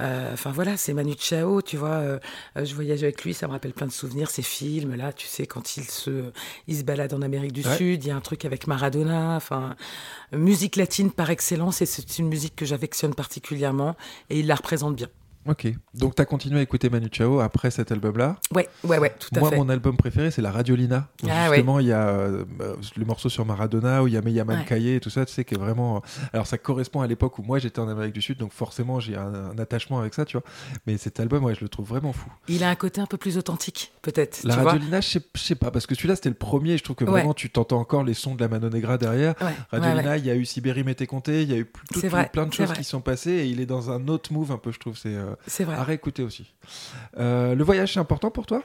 euh, Enfin voilà, c'est Manu Chao, tu vois. euh, je voyage avec lui, ça me rappelle plein de souvenirs, ces films là, tu sais, quand il se, il se balade en Amérique du Ouais. Sud, il y a un truc avec Maradona. Enfin, musique latine par excellence, et c'est une musique que j'affectionne particulièrement, et il la représente bien. Ok. Donc tu as continué à écouter Manu Chao après cet album-là. Ouais, ouais, ouais, tout à Moi, fait. mon album préféré, c'est la Radiolina. Ah, justement, il y a euh, euh, le morceau sur Maradona, où il y a Meyaman Ouais. Kaye et tout ça, tu sais, qui est vraiment. Alors, ça correspond à l'époque où moi j'étais en Amérique du Sud, donc forcément, j'ai un, un attachement avec ça, tu vois. Mais cet album, ouais, je le trouve vraiment fou. Il a un côté un peu plus authentique, peut-être. La tu. Radiolina, je sais, pas, parce que celui-là, c'était le premier, je trouve que Ouais. vraiment, tu t'entends encore les sons de la Mano Negra derrière. Radiolina, il y a eu Sibérie Mété Comté, il y a eu tout- plein de choses vrai. qui sont passées, et il est dans un autre move, un peu, je trouve. C'est euh, vrai. à réécouter aussi. Euh, le voyage, c'est important pour toi?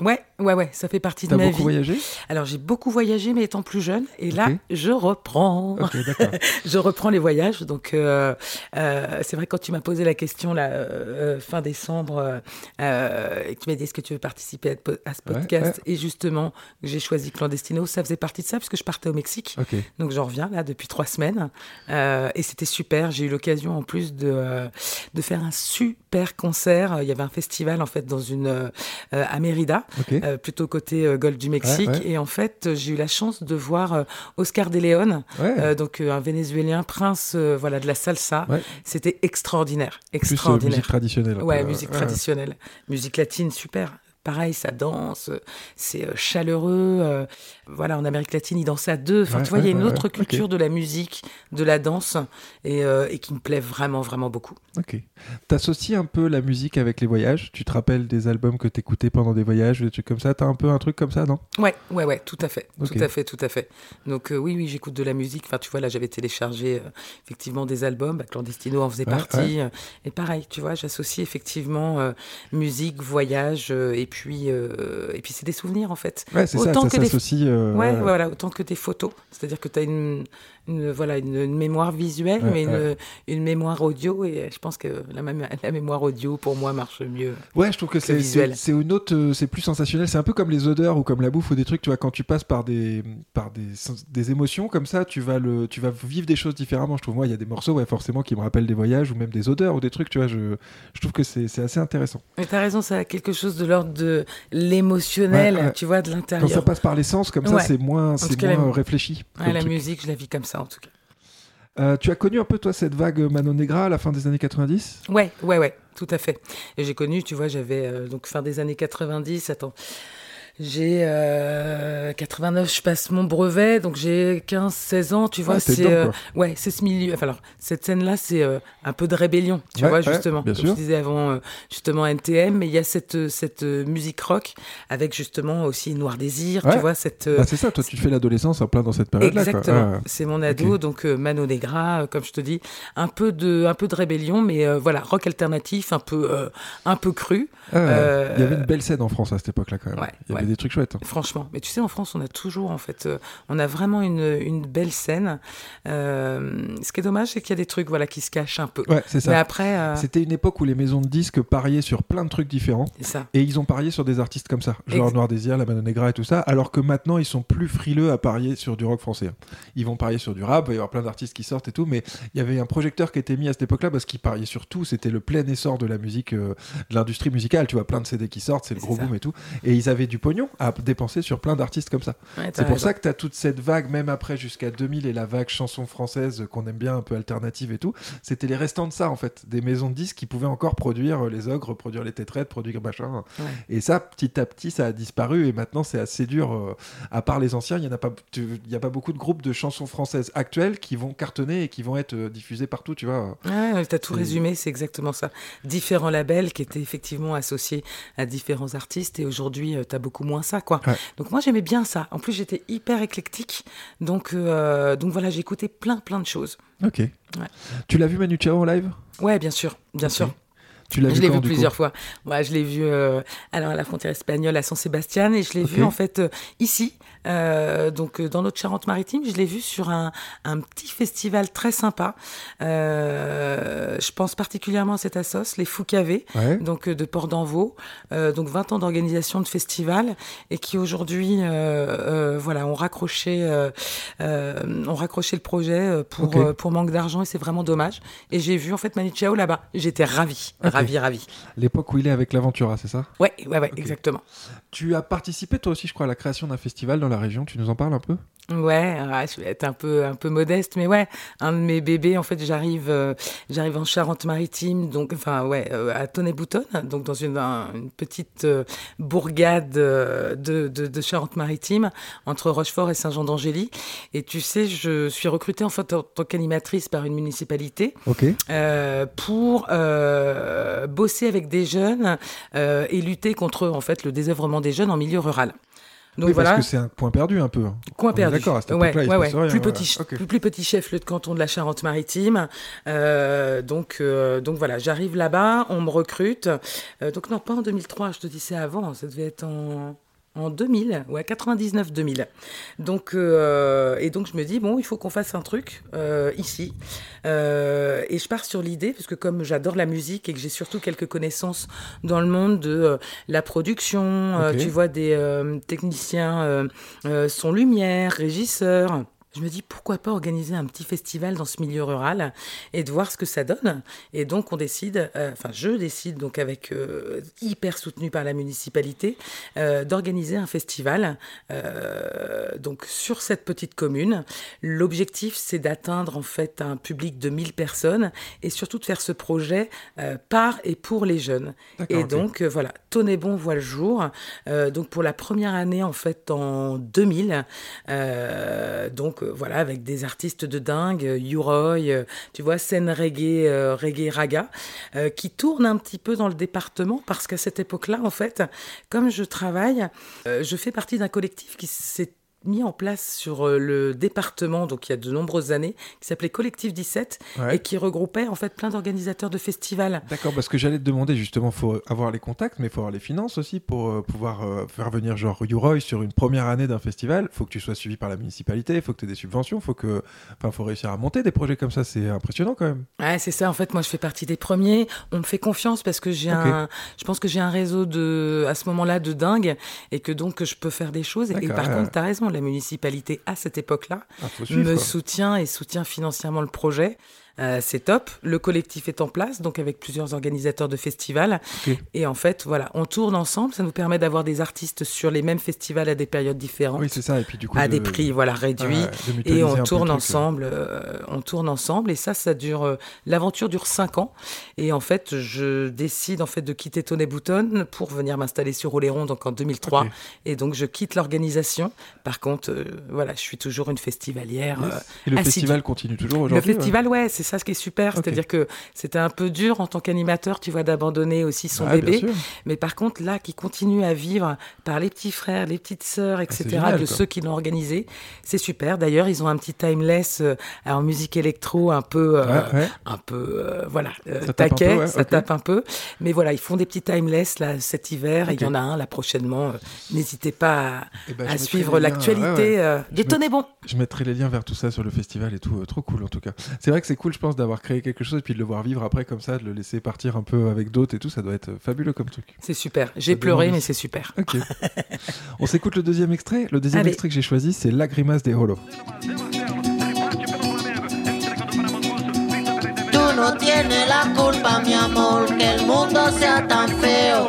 Ouais, ouais, ouais, ça fait partie de T'as ma beaucoup vie. voyagé? Alors j'ai beaucoup voyagé, mais étant plus jeune, et là je reprends. Ok, d'accord. je reprends les voyages. Donc euh, euh, c'est vrai quand tu m'as posé la question là euh, fin décembre, euh, euh, et que tu m'as dit est-ce que tu veux participer à, ce Ouais, podcast, et justement j'ai choisi Clandestino, ça faisait partie de ça puisque je partais au Mexique. Donc j'en reviens là depuis trois semaines Euh, et c'était super. J'ai eu l'occasion en plus de, euh, de faire un super concert. Il y avait un festival en fait dans une euh, à Mérida. Euh, plutôt côté euh, golfe du Mexique. Ouais, ouais. Et en fait j'ai eu la chance de voir euh, Oscar de Leon, Ouais. euh, donc euh, un Vénézuélien prince euh, voilà de la salsa. C'était extraordinaire, Plus euh, extraordinaire. musique traditionnelle. Ouais, musique traditionnelle. Musique latine, super. Pareil, ça danse, c'est euh, chaleureux. euh, voilà, en Amérique latine, ils dansent à deux. Enfin, Ouais, tu vois, il y a une ouais, autre culture de la musique, de la danse, et, euh, et qui me plaît vraiment, vraiment beaucoup. Ok. T'associes un peu la musique avec les voyages? Tu te rappelles des albums que t'écoutais pendant des voyages, des trucs comme ça? T'as un peu un truc comme ça, non? Ouais, ouais, ouais, tout à fait, tout à fait, tout à fait. Donc euh, oui, oui, j'écoute de la musique. Enfin, tu vois, là, j'avais téléchargé euh, effectivement des albums. Bah, Clandestino en faisait partie. Et pareil, tu vois, j'associe effectivement musique, voyage, et puis, euh, et puis c'est des souvenirs en fait. Ouais, c'est ça, Autant ça que des- s'associe. euh, ouais. voilà, autant que des photos. C'est-à-dire que tu as une, une- voilà, une, une mémoire visuelle, Ouais, mais une, ouais. une mémoire audio. Et je pense que la, la mémoire audio, pour moi, marche mieux. Ouais, je trouve que le c'est visuel. c'est- c'est une autre, euh, c'est plus sensationnel. C'est un peu comme les odeurs ou comme la bouffe ou des trucs. Tu vois, quand tu passes par des par des, des émotions comme ça, tu vas le, tu vas vivre des choses différemment. Je trouve moi, il y a des morceaux, ouais, forcément, qui me rappellent des voyages ou même des odeurs ou des trucs. Tu vois, je, je trouve que c'est c'est assez intéressant. Mais tu as raison, ça a quelque chose de l'ordre de l'émotionnel, Ouais, tu vois, de Quand l'intérieur. ça passe par les sens comme ça, c'est moins, c'est cas, moins la- réfléchi. La musique, je la vis comme ça, en tout cas. Euh, tu as connu un peu toi cette vague Mano Negra à la fin des années 90 Ouais, ouais, ouais, tout à fait. Et j'ai connu, tu vois, j'avais euh, donc fin des années 90, attends. J'ai euh, 89, je passe mon brevet, donc j'ai 15, 16 ans, tu vois. Ah, t'es c'est euh, ouais, c'est ce milieu. Enfin, alors, cette scène-là, c'est euh, un peu de rébellion, tu Ouais, vois, ouais, justement. bien Comme sûr. je disais avant, euh, justement NTM, mais il y a cette euh, cette euh, musique rock avec justement aussi Noir Désir, Ouais. tu vois, cette. Bah, C'est ça, toi tu fais l'adolescence en plein dans cette période-là. Exactement. Ouais. C'est mon ado, donc Mano Negra, comme je te dis, un peu de, un peu de rébellion, mais euh, voilà, rock alternatif, un peu, euh, un peu cru. Ah. Euh, Il y avait une belle scène en France à cette époque-là quand même. Des trucs chouettes. hein. Franchement, mais tu sais, en France, on a toujours, en fait, euh, on a vraiment une, une belle scène. Euh, ce qui est dommage, c'est qu'il y a des trucs, voilà, qui se cachent un peu. Ouais, c'est ça. Mais après, euh, C'était une époque où les maisons de disques pariaient sur plein de trucs différents. ça. Et ils ont parié sur des artistes comme ça, genre Ex- Noir Désir, La Mano Negra et tout ça, alors que maintenant ils sont plus frileux à parier sur du rock français. Ils vont parier sur du rap, il va y avoir plein d'artistes qui sortent et tout, mais il y avait un projecteur qui était mis à cette époque-là parce qu'ils pariaient sur tout, c'était le plein essor de la musique, de l'industrie musicale, tu vois, plein de CD qui sortent, c'est le gros ça. boom et tout, et ils avaient du pognon à dépenser sur plein d'artistes comme ça. Ouais, C'est pour ça que tu as toute cette vague, même après jusqu'à 2000 et la vague chanson française qu'on aime bien, un peu alternative et tout. C'était les restants de ça en fait, des maisons de disques qui pouvaient encore produire euh, les ogres, produire les tétraites, produire machin. Ouais. Et ça, petit à petit, ça a disparu et maintenant c'est assez dur. euh, à part les anciens, il y en a pas, tu- y a pas beaucoup de groupes de chansons françaises actuelles qui vont cartonner et qui vont être euh, diffusés partout, tu vois. Ouais, ouais, t'as tout C'est- résumé, c'est exactement ça. Différents labels qui étaient effectivement associés à différents artistes et aujourd'hui, euh, t'as beaucoup moins ça, quoi. Ouais. Donc moi, j'aimais bien ça. En plus, j'étais hyper éclectique. Donc, euh, donc voilà, j'ai écouté plein, plein de choses. Ok. Tu l'as vu Manu Chao en live? Ouais, bien sûr, bien sûr. Tu l'as Je vu l'ai quand, vu plusieurs fois. Moi, je l'ai vu euh, alors à la frontière espagnole à San Sebastian et je l'ai vu en fait euh, ici, euh, donc euh, dans notre Charente-Maritime. Je l'ai vu sur un, un petit festival très sympa. Je pense particulièrement à cette assos, les Foucavé, Ouais. donc de Port d'Envaux. Donc 20 ans d'organisation de festival et qui aujourd'hui, voilà, ont raccroché, ont raccroché le projet pour pour manque d'argent et c'est vraiment dommage. Et j'ai vu en fait Manu Chao là-bas. J'étais ravie. Ravie, ravie. L'époque où il est avec l'Aventura, c'est ça? Ouais, ouais, ouais, exactement. Tu as participé toi aussi, je crois, à la création d'un festival dans la région. Tu nous en parles un peu? Ouais, ouais, je vais être un peu, un peu modeste, mais ouais, un de mes bébés, en fait, j'arrive, euh, j'arrive en Charente-Maritime, donc, enfin, ouais, euh, à Tonnet-Boutonne, donc dans une, un- une petite euh, bourgade euh, de, de, de Charente-Maritime, entre Rochefort et Saint-Jean-d'Angély. Et tu sais, je suis recrutée en fait en tant qu'animatrice par une municipalité Ok. euh, pour euh, bosser avec des jeunes euh, et lutter contre en fait le désœuvrement des jeunes en milieu rural. Donc oui, voilà. parce que c'est un point perdu un peu. Coin perdu. D'accord, ouais, ouais, ouais. Plus, voilà. petit, plus, plus petit chef-lieu de canton de la Charente-Maritime. Euh, donc, euh, donc voilà, j'arrive là-bas, on me recrute. Euh, donc non, pas en 2003, je te dis c'est avant, ça devait être en, en 2000, ouais, 99-2000. Donc, euh, et donc je me dis, bon, il faut qu'on fasse un truc euh, ici. Euh, et je pars sur l'idée, parce que comme j'adore la musique et que j'ai surtout quelques connaissances dans le monde de la production, tu vois, des techniciens son lumière, régisseurs. Je me dis pourquoi pas organiser un petit festival dans ce milieu rural et de voir ce que ça donne. Et donc on décide, euh, enfin je décide donc avec euh, hyper soutenu par la municipalité euh, d'organiser un festival donc sur cette petite commune. L'objectif c'est d'atteindre en fait un public de 1000 personnes et surtout de faire ce projet par et pour les jeunes. Et donc voilà, Tonnet-Bon voit le jour. Donc pour la première année en fait en 2000, euh, donc voilà avec des artistes de dingue, euh, Uroy, euh, tu vois scène reggae, euh, reggae raga, euh, qui tourne un petit peu dans le département parce qu'à cette époque-là en fait, comme je travaille, euh, je fais partie d'un collectif qui s'est mis en place sur euh, le département, donc il y a de nombreuses années, qui s'appelait Collectif 17 Ouais. et qui regroupait en fait plein d'organisateurs de festivals. D'accord, parce que j'allais te demander justement, faut avoir les contacts, mais il faut avoir les finances aussi pour euh, pouvoir euh, faire venir genre U-Roy sur une première année d'un festival. faut que tu sois suivi par la municipalité, il faut que tu aies des subventions, faut que, enfin, faut réussir à monter des projets comme ça. C'est impressionnant quand même. Ouais, c'est ça. En fait, moi, je fais partie des premiers. On me fait confiance parce que j'ai un, je pense que j'ai un réseau de, à ce moment-là, de dingue et que donc je peux faire des choses. Et par ouais. contre, t'as raison, la municipalité à cette époque-là Ah, me soutient et soutient financièrement le projet. Euh, c'est top. Le collectif est en place, donc avec plusieurs organisateurs de festivals. Et en fait, voilà, on tourne ensemble. Ça nous permet d'avoir des artistes sur les mêmes festivals à des périodes différentes. Oui, c'est ça. Et puis du coup, à de- des prix voilà réduits Ouais, et on le tourne ensemble euh, on tourne ensemble et ça ça dure euh, l'aventure dure cinq ans et en fait je décide en fait de quitter Tony Bouton pour venir m'installer sur Oléron donc en 2003 Ok. et donc je quitte l'organisation par contre voilà je suis toujours une festivalière Yes. Et le assidue. festival continue toujours le aujourd'hui. ouais. festival, ouais, c'est ça ce qui est super. C'est-à-dire que c'était un peu dur en tant qu'animateur, tu vois, d'abandonner aussi son Ouais, bébé. Mais par contre, là, qui continue à vivre par les petits frères, les petites sœurs, etc., Ah, génial, de quoi. ceux qui l'ont organisé, c'est super. D'ailleurs, ils ont un petit timeless euh, en musique électro un peu, euh, Ouais, ouais. un peu, euh, voilà, euh, Ça tape un taquet, peu, ça tape un peu. Mais voilà, ils font des petits timeless là cet hiver et il y en a un là prochainement. Euh, N'hésitez pas à, Eh ben, à suivre l'actualité me- Tonnet Bon. Je mettrai les liens vers tout ça sur le festival et tout. trop cool en tout cas. C'est vrai que c'est cool, je pense, d'avoir créé quelque chose et puis de le voir vivre après comme ça, de le laisser partir un peu avec d'autres et tout. Ça doit être euh, fabuleux comme truc. C'est super. J'ai pleuré, mais c'est super. Ok. On s'écoute le deuxième extrait. Le deuxième Allez. extrait que j'ai choisi, c'est La grimace des Holo. Tú no tienes la culpa, mi amor, que el mundo sea tan feo.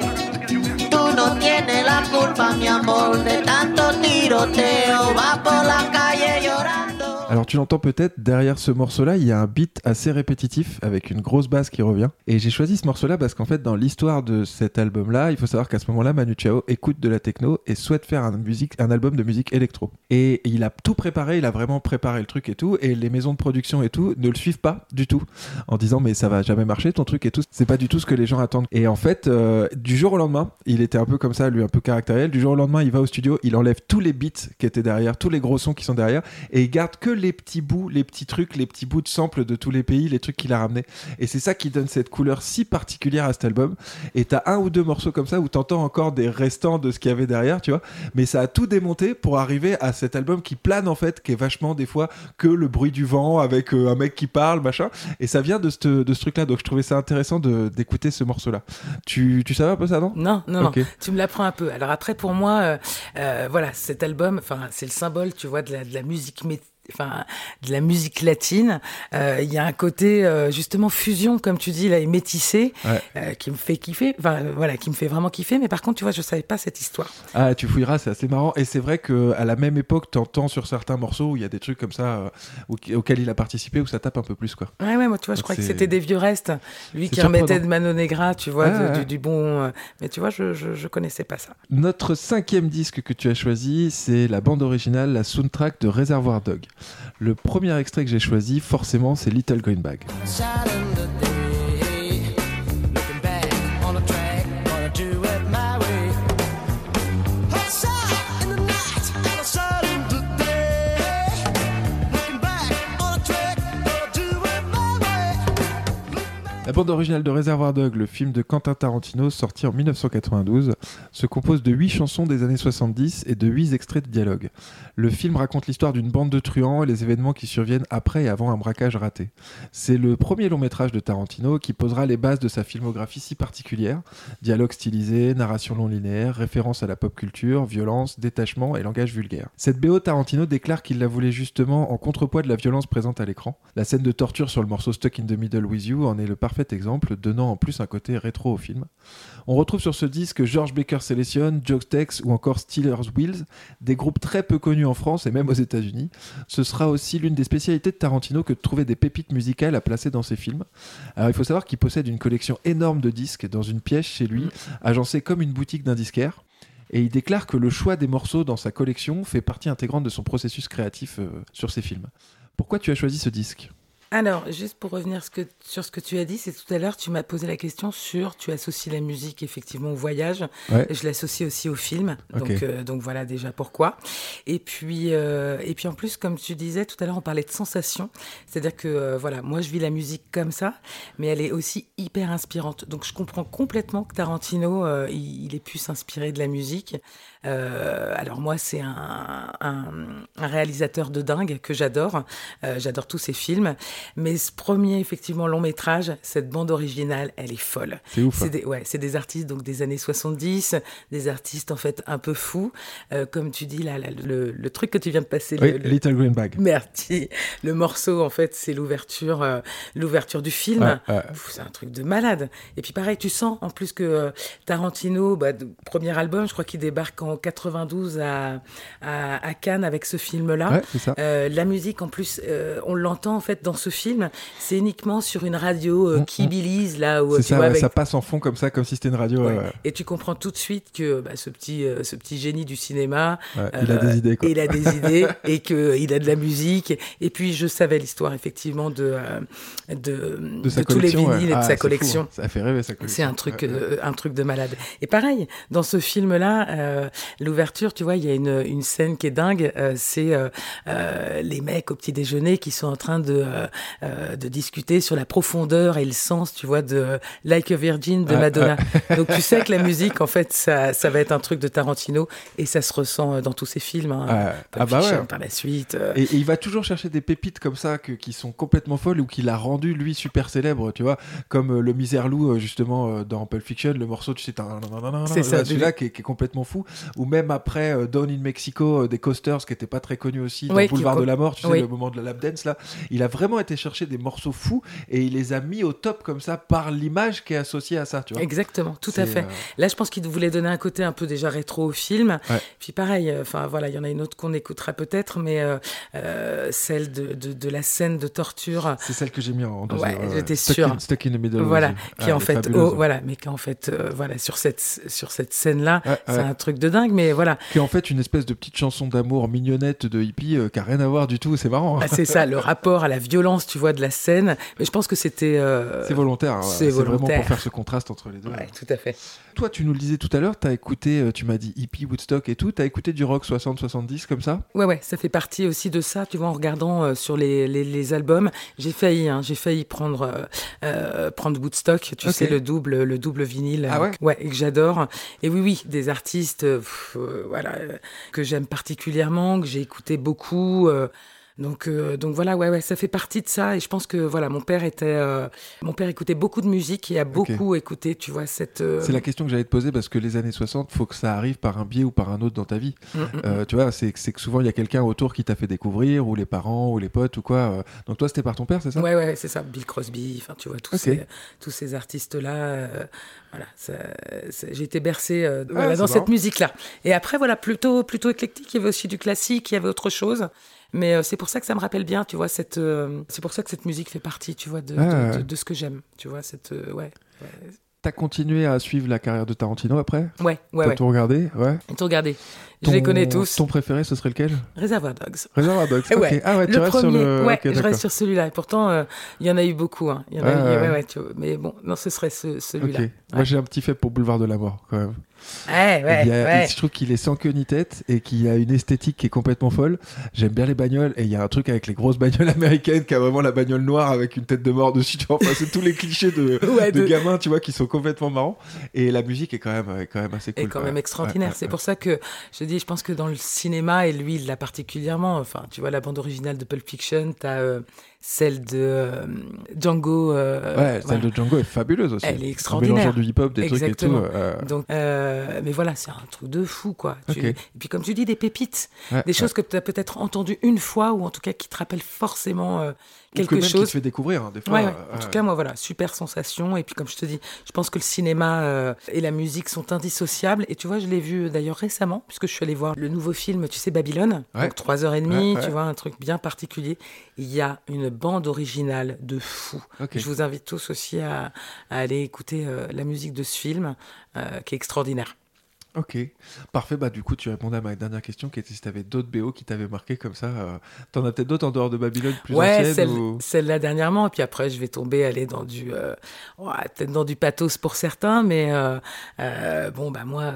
Tú no tienes la culpa, mi amor, de tanto tiroteo. Va por la calle llorando. Alors tu l'entends peut-être, derrière ce morceau-là, il y a un beat assez répétitif avec une grosse basse qui revient. Et j'ai choisi ce morceau-là parce qu'en fait, dans l'histoire de cet album-là, il faut savoir qu'à ce moment-là, Manu Chao écoute de la techno et souhaite faire un, musique, un album de musique électro. Et il a tout préparé, il a vraiment préparé le truc et tout. Et les maisons de production et tout ne le suivent pas du tout en disant mais ça va jamais marcher ton truc et tout. C'est pas du tout ce que les gens attendent. Et en fait, euh, du jour au lendemain, il était un peu comme ça, lui un peu caractériel. Du jour au lendemain, il va au studio, il enlève tous les beats qui étaient derrière, tous les gros sons qui sont derrière, et il garde que les petits bouts, les petits trucs, les petits bouts de samples de tous les pays, les trucs qu'il a ramenés. Et c'est ça qui donne cette couleur si particulière à cet album. Et t'as un ou deux morceaux comme ça où t'entends encore des restants de ce qu'il y avait derrière, tu vois. Mais ça a tout démonté pour arriver à cet album qui plane en fait, qui est vachement des fois que le bruit du vent avec euh, un mec qui parle, machin. Et ça vient de ce de ce truc-là. Donc je trouvais ça intéressant d'écouter ce morceau-là. Tu, tu savais un peu ça, non? Non, non, Ok. non. Tu me l'apprends un peu. Alors après, pour moi, euh, euh, voilà, cet album, enfin, c'est le symbole, tu vois, de la, de la musique mé- Enfin, de la musique latine, Euh, il y a un côté euh, justement fusion, comme tu dis, là, et métissé, Ouais. euh, qui me fait kiffer. Enfin, voilà, qui me fait vraiment kiffer. Mais par contre, tu vois, je savais pas cette histoire. Ah, tu fouilleras, c'est assez marrant. Et c'est vrai que à la même époque, t'entends sur certains morceaux où il y a des trucs comme ça au- auxquels il a participé où ça tape un peu plus, quoi. Ouais, ouais, moi, tu vois, je crois que c'était des vieux restes. Lui qui remettait de Mano Negra, tu vois, Ah, de- ouais. du, du bon. mais tu vois, je, je, je connaissais pas ça. Notre cinquième disque que tu as choisi, c'est la bande originale, la soundtrack de Reservoir Dog. Le premier extrait que j'ai choisi, forcément, c'est Little Green Bag. La bande originale de Reservoir Dog, le film de Quentin Tarantino, sorti en 1992, se compose de 8 chansons des années 70 et de 8 extraits de dialogue. Le film raconte l'histoire d'une bande de truands et les événements qui surviennent après et avant un braquage raté. C'est le premier long métrage de Tarantino qui posera les bases de sa filmographie si particulière. Dialogue stylisé, narration non linéaire, référence à la pop culture, violence, détachement et langage vulgaire. Cette BO, Tarantino déclare qu'il la voulait justement en contrepoids de la violence présente à l'écran. La scène de torture sur le morceau Stuck in the Middle with You en est le parfait exemple, donnant en plus un côté rétro au film. On retrouve sur ce disque George Baker Selection, Joe Tex ou encore Steelers Wheels, des groupes très peu connus en France et même aux États-Unis. Ce sera aussi l'une des spécialités de Tarantino que de trouver des pépites musicales à placer dans ses films. Alors il faut savoir qu'il possède une collection énorme de disques dans une pièce chez lui, agencée comme une boutique d'un disquaire. Et il déclare que le choix des morceaux dans sa collection fait partie intégrante de son processus créatif euh, sur ses films. Pourquoi tu as choisi ce disque? Alors, juste pour revenir ce que- sur ce que tu as dit, c'est tout à l'heure, tu m'as posé la question sur, tu associes la musique effectivement au voyage. Ouais. Je l'associe aussi au film. Donc, euh, donc voilà déjà pourquoi. Et puis, euh, et puis en plus, comme tu disais tout à l'heure, on parlait de sensations. C'est-à-dire que euh, voilà, moi je vis la musique comme ça, mais elle est aussi hyper inspirante. Donc je comprends complètement que Tarantino, euh, il, il ait pu s'inspirer de la musique. Euh, alors moi, c'est un, un, un réalisateur de dingue que j'adore. Euh, j'adore tous ses films. Mais ce premier, effectivement, long métrage, cette bande originale, elle est folle. C'est ouf. C'est hein. des, ouais, c'est des artistes donc des années 70, des artistes en fait un peu fous. Euh, comme tu dis là, là, le, le truc que tu viens de passer. Oui, le- le- Little Green Bag. Merci. Le morceau, en fait, c'est l'ouverture, euh, l'ouverture du film. Pff, C'est un truc de malade. Et puis pareil, tu sens en plus que euh, Tarantino, bah, de- premier album, je crois qu'il débarque en 92 à, à, à Cannes avec ce film-là. Ouais, c'est ça. La musique, en plus, on l'entend en fait dans ce film. C'est uniquement sur une radio euh, qui bilise là où Mm, tu ça, vois ouais, avec ça passe en fond comme ça, comme si c'était une radio. Ouais. ouais. Et tu comprends tout de suite que bah, ce, petit, euh, ce petit génie du cinéma, Ouais, il a des idées, quoi. il a des idées et qu'il a de la musique. Et puis je savais l'histoire effectivement de, euh, de, tous les ouais. vinyles et de Ah, sa fou, collection. hein. Ça fait rêver sa collection. C'est un truc, euh, un truc de malade. Et pareil, dans ce film-là, euh, l'ouverture, tu vois, il y a une, une scène qui est dingue. euh, c'est euh, euh, les mecs au petit déjeuner qui sont en train de, euh, de discuter sur la profondeur et le sens, tu vois, de Like a Virgin de Madonna. Donc tu sais que la musique, en fait, ça, ça va être un truc de Tarantino et ça se ressent euh, dans tous ses films. hein. Ah, ah bah Fiction ouais. par la suite. euh, Et, et il va toujours chercher des pépites comme ça que- qui sont complètement folles ou qu'il a rendu lui super célèbre, tu vois, comme le Misère Loup justement dans Pulp Fiction, le morceau tu sais, C'est ça, celui-là qui, est- qui est complètement fou, ou même après euh, Down in Mexico euh, des Coasters qui était pas très connu aussi, dans Oui, Boulevard de la Mort, tu sais le moment de la lap dance là, il a vraiment été chercher des morceaux fous et il les a mis au top comme ça par l'image qui est associée à ça, tu vois. Exactement, tout à fait. euh, Là, je pense qu'il voulait donner un côté un peu déjà rétro au film. Ouais. Puis pareil, euh, enfin voilà, il y en a une autre qu'on écoutera peut-être, mais euh, celle de, de, de la scène de torture. C'est celle que j'ai mis en deuxième. Ouais, j'étais in- Stuck in the middle. Voilà, qui Ah, en est fait, oh, voilà, mais qui en fait, euh, voilà, sur cette sur cette scène-là, Ouais, c'est un truc de dingue, mais voilà, qui est en fait une espèce de petite chanson d'amour mignonnette de hippie qui a rien à voir du tout. C'est marrant. hein. Ah, c'est ça, le rapport à la violence, tu vois, de la scène. Mais je pense que c'était. euh, C'est volontaire. hein, c'est ouais. vraiment volontaire. pour faire ce contraste entre les deux. Ouais, tout à fait. Toi, tu nous le disais tout à l'heure, t'as écouté, euh, tu m'as dit hippie, Woodstock et tout. T'as écouté du rock 60-70 comme ça? Ouais, ouais, ça fait partie aussi de ça, tu vois, en regardant euh, sur les, les, les albums. J'ai failli, hein, j'ai failli prendre, euh, prendre Woodstock, tu sais, le double, le double vinyle. Ah ouais? Et que j'adore. Et oui, oui, des artistes, pff, voilà, que j'aime particulièrement, que j'ai écouté beaucoup. euh, donc, euh, donc voilà, ouais, ouais, ça fait partie de ça. Et je pense que voilà, mon père était, euh, mon père écoutait beaucoup de musique et a beaucoup écouté, tu vois, cette. euh, C'est la question que j'allais te poser parce que les années 60, faut que ça arrive par un biais ou par un autre dans ta vie. Mm, mm, Euh, tu vois, c'est que souvent il y a quelqu'un autour qui t'a fait découvrir, ou les parents, ou les potes, ou quoi. Donc toi, c'était par ton père, c'est ça? Ouais, ouais, c'est ça. Bill Crosby, enfin, tu vois, tous ces, tous ces artistes-là. voilà, j'ai été bercé Ah, voilà, dans marrant. cette musique-là. Et après, voilà, plutôt, plutôt éclectique. Il y avait aussi du classique, il y avait autre chose. Mais euh, c'est pour ça que ça me rappelle bien, tu vois, cette. euh, c'est pour ça que cette musique fait partie, tu vois, de, Ah, de, ouais. de- de ce que j'aime. Tu vois, cette. euh, ouais. Ouais, T'as continué à suivre la carrière de Tarantino après? Ouais, ouais. T'as ouais. tout regardé? Ouais. Tout regardé. Je les connais tous. Ton préféré, ce serait lequel? Réservoir Dogs. Réservoir Dogs. Ouais. Ah ouais, tu le restes premier, sur le. ouais, je reste sur celui-là. Et pourtant, euh, il y en a eu beaucoup. hein. Il y en a Ouais, eu, ouais. ouais, ouais, tu vois. Mais bon, non, ce serait ce- celui-là. Moi, j'ai un petit fait pour Boulevard de la Mort, quand même. Ouais, ouais, Il y a- ouais. Je trouve qu'il est sans queue ni tête et qu'il a une esthétique qui est complètement folle. J'aime bien les bagnoles et il y a un truc avec les grosses bagnoles américaines qui a vraiment la bagnole noire avec une tête de mort dessus. Tu vois, enfin, c'est tous les clichés de, Ouais, de de- gamins, tu vois, qui sont complètement marrants. Et la musique est quand même, quand même assez cool. est quand même extraordinaire. C'est pour ça que je je pense que dans le cinéma, et lui, il l'a particulièrement, enfin, tu vois, la bande originale de Pulp Fiction, tu as celle de euh, Django. euh, Ouais, celle voilà. de Django est fabuleuse aussi. Elle est En extraordinaire. mélangeant du hip-hop, des Exactement. trucs et tout. euh, Donc, mais voilà, c'est un truc de fou, quoi. Tu-. Et puis, comme tu dis, des pépites, ouais, des choses que tu as peut-être entendues une fois, ou en tout cas qui te rappellent forcément Ou que quelque même qui chose. te fait découvrir, hein, des fois. Ouais, ouais. En tout cas, moi, voilà, super sensation. Et puis, comme je te dis, je pense que le cinéma euh, et la musique sont indissociables. Et tu vois, je l'ai vu d'ailleurs récemment, puisque je suis allée voir le nouveau film, tu sais, Babylone. Ouais. Donc, trois heures et demie, Ouais, ouais. tu vois, un truc bien particulier. Il y a une bande originale de fou. Je vous invite tous aussi à, à aller écouter euh, la musique de ce film, euh, qui est extraordinaire. Ok, parfait. Bah, du coup, tu répondais à ma dernière question qui était si tu avais d'autres BO qui t'avaient marqué comme ça. euh, T'en as peut-être d'autres en dehors de Babylone plus ouais, anciennes celle, ou- celle-là dernièrement, et puis après je vais tomber, aller dans du, euh, ouais, peut-être dans du pathos pour certains, mais euh, euh, bon bah moi,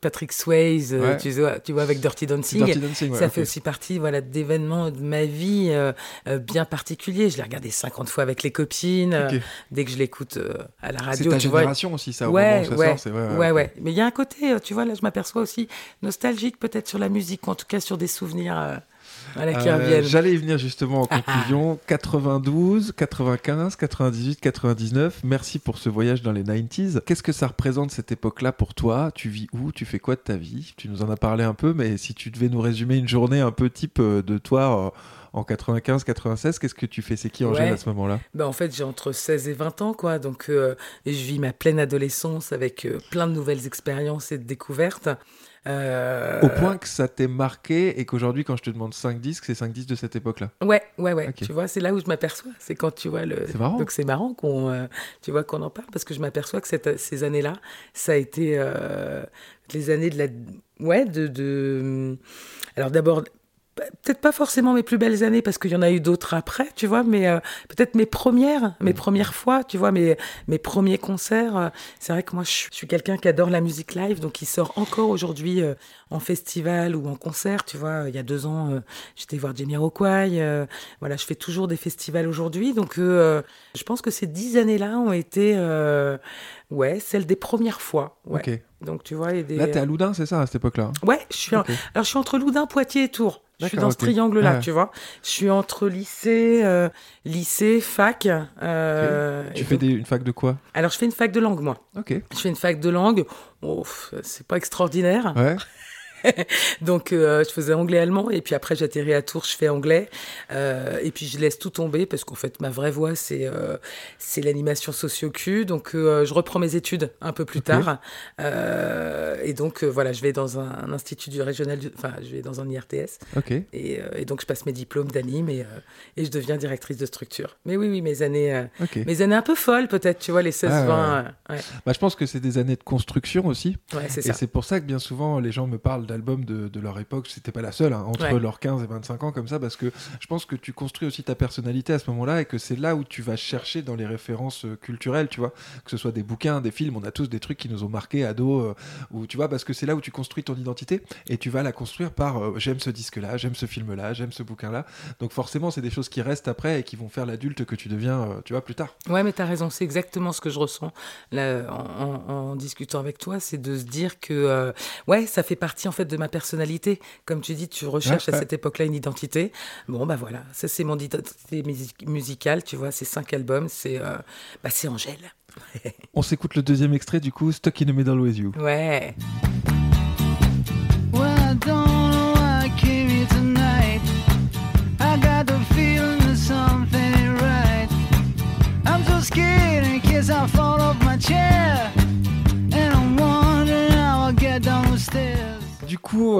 Patrick Swayze, Ouais. tu, vois, tu vois avec Dirty Dancing, Dirty Dancing, ça fait aussi partie voilà d'événements de ma vie bien particuliers. Je l'ai regardé 50 fois avec les copines, dès que je l'écoute à la C'est radio. ta tu vois. génération aussi, ça, au ouais, moment où ça ouais, sort, c'est- ouais, ouais. Mais il y a un côté, euh, tu vois, là je m'aperçois aussi nostalgique peut-être sur la musique, ou en tout cas sur des souvenirs. euh, voilà, qui Euh, reviennent. J'allais y venir justement en conclusion. 92, 95, 98, 99. Merci pour ce voyage dans les 90s. Qu'est-ce que ça représente cette époque-là pour toi? Tu vis où? Tu fais quoi de ta vie? Tu nous en as parlé un peu, mais si tu devais nous résumer une journée un peu type euh, de toi en 95, 96, qu'est-ce que tu fais? C'est qui Angèle Ouais. à ce moment-là? Ben, en fait, j'ai entre 16 et 20 ans, quoi. Donc, euh, je vis ma pleine adolescence avec euh, plein de nouvelles expériences et de découvertes. Euh, Au point que ça t'ait marqué et qu'aujourd'hui, quand je te demande 5 disques, c'est 5 disques de cette époque-là? Ouais, ouais, ouais. Tu vois, c'est là où je m'aperçois. C'est quand tu vois le. C'est marrant. Donc c'est marrant qu'on, euh, tu vois, qu'on en parle parce que je m'aperçois que cette- ces années-là, ça a été euh, les années de la, ouais, de, de... alors d'abord. Peut-être pas forcément mes plus belles années parce qu'il y en a eu d'autres après, tu vois, mais euh, peut-être mes premières, mes premières fois, tu vois, mes, mes premiers concerts. euh, c'est vrai que moi, je suis, je suis quelqu'un qui adore la musique live, donc il sort encore aujourd'hui euh, en festival ou en concert, tu vois. Il y a deux ans, euh, j'étais voir Jamiroquai. euh, voilà, je fais toujours des festivals aujourd'hui, donc euh, je pense que ces dix années-là ont été, euh, ouais, celles des premières fois. Ouais. Donc tu vois, et des... Là, t'es à Loudun, c'est ça, à cette époque-là hein? Ouais, je suis, en- alors je suis entre Loudun, Poitiers et Tours. Je suis dans ce ok. triangle-là, Ouais. tu vois. Je suis entre lycée, euh, lycée, fac. euh, Tu fais donc- des- une fac de quoi? Alors je fais une fac de langue, moi. Ok. Je fais une fac de langue. Oh, c'est pas extraordinaire. Ouais. Donc euh, je faisais anglais-allemand et puis après j'atterris à Tours, je fais anglais Euh, et puis je laisse tout tomber parce qu'en fait ma vraie voie c'est euh, c'est l'animation socio-cu donc je reprends mes études un peu plus tard et donc voilà je vais dans un, un institut du régional du- enfin je vais dans un IRTS et, et donc je passe mes diplômes d'anime et, et je deviens directrice de structure. Mais oui oui mes années mes années un peu folles peut-être tu vois les 16 Ah, ouais, 20 ouais. euh, ouais. Bah, je pense que c'est des années de construction aussi. Ouais, et c'est pour ça que bien souvent les gens me parlent d'albums de, de leur époque. C'était pas la seule, hein, entre Ouais. leurs 15 et 25 ans comme ça, parce que je pense que tu construis aussi ta personnalité à ce moment-là et que c'est là où tu vas chercher dans les références euh, culturelles, tu vois, que ce soit des bouquins, des films. On a tous des trucs qui nous ont marqués ados, euh, ou tu vois, parce que c'est là où tu construis ton identité et tu vas la construire par euh, j'aime ce disque-là, j'aime ce film-là, j'aime ce bouquin-là. Donc forcément, c'est des choses qui restent après et qui vont faire l'adulte que tu deviens, euh, tu vois, plus tard. Ouais, mais t'as raison, c'est exactement ce que je ressens là, en, en- en discutant avec toi, c'est de se dire que ouais, ça fait partie en fait de ma personnalité. Comme tu dis, tu recherches Ouais, à ouais. cette époque-là une identité. Bon, bah voilà, ça c'est mon identité musi- musicale, tu vois, c'est cinq albums, c'est euh, bah, c'est Angèle. On s'écoute le deuxième extrait du coup, Stuck in the Middle with You. Ouais.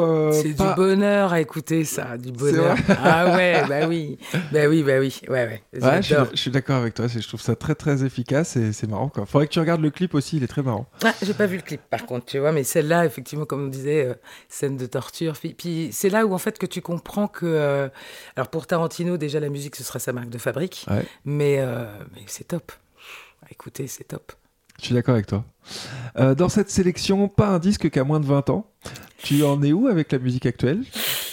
Euh, C'est pas- du bonheur à écouter ça, du bonheur. Ah ouais, bah oui, bah oui, bah oui, ouais, ouais. Ouais, je suis, J'adore. je suis d'accord avec toi. c'est- Je trouve ça très très efficace et c'est marrant. Quoi. Faudrait que tu regardes le clip aussi. Il est très marrant. Ah, j'ai pas vu le clip par contre, tu vois, mais celle-là, effectivement, comme on disait, euh, scène de torture. Puis, puis c'est là où en fait que tu comprends que, euh, alors pour Tarantino, déjà la musique ce sera sa marque de fabrique, Ouais. mais, mais c'est top. Écoutez, c'est top. Je suis d'accord avec toi. Euh, dans cette sélection, pas un disque qui a moins de 20 ans. Tu en es où avec la musique actuelle?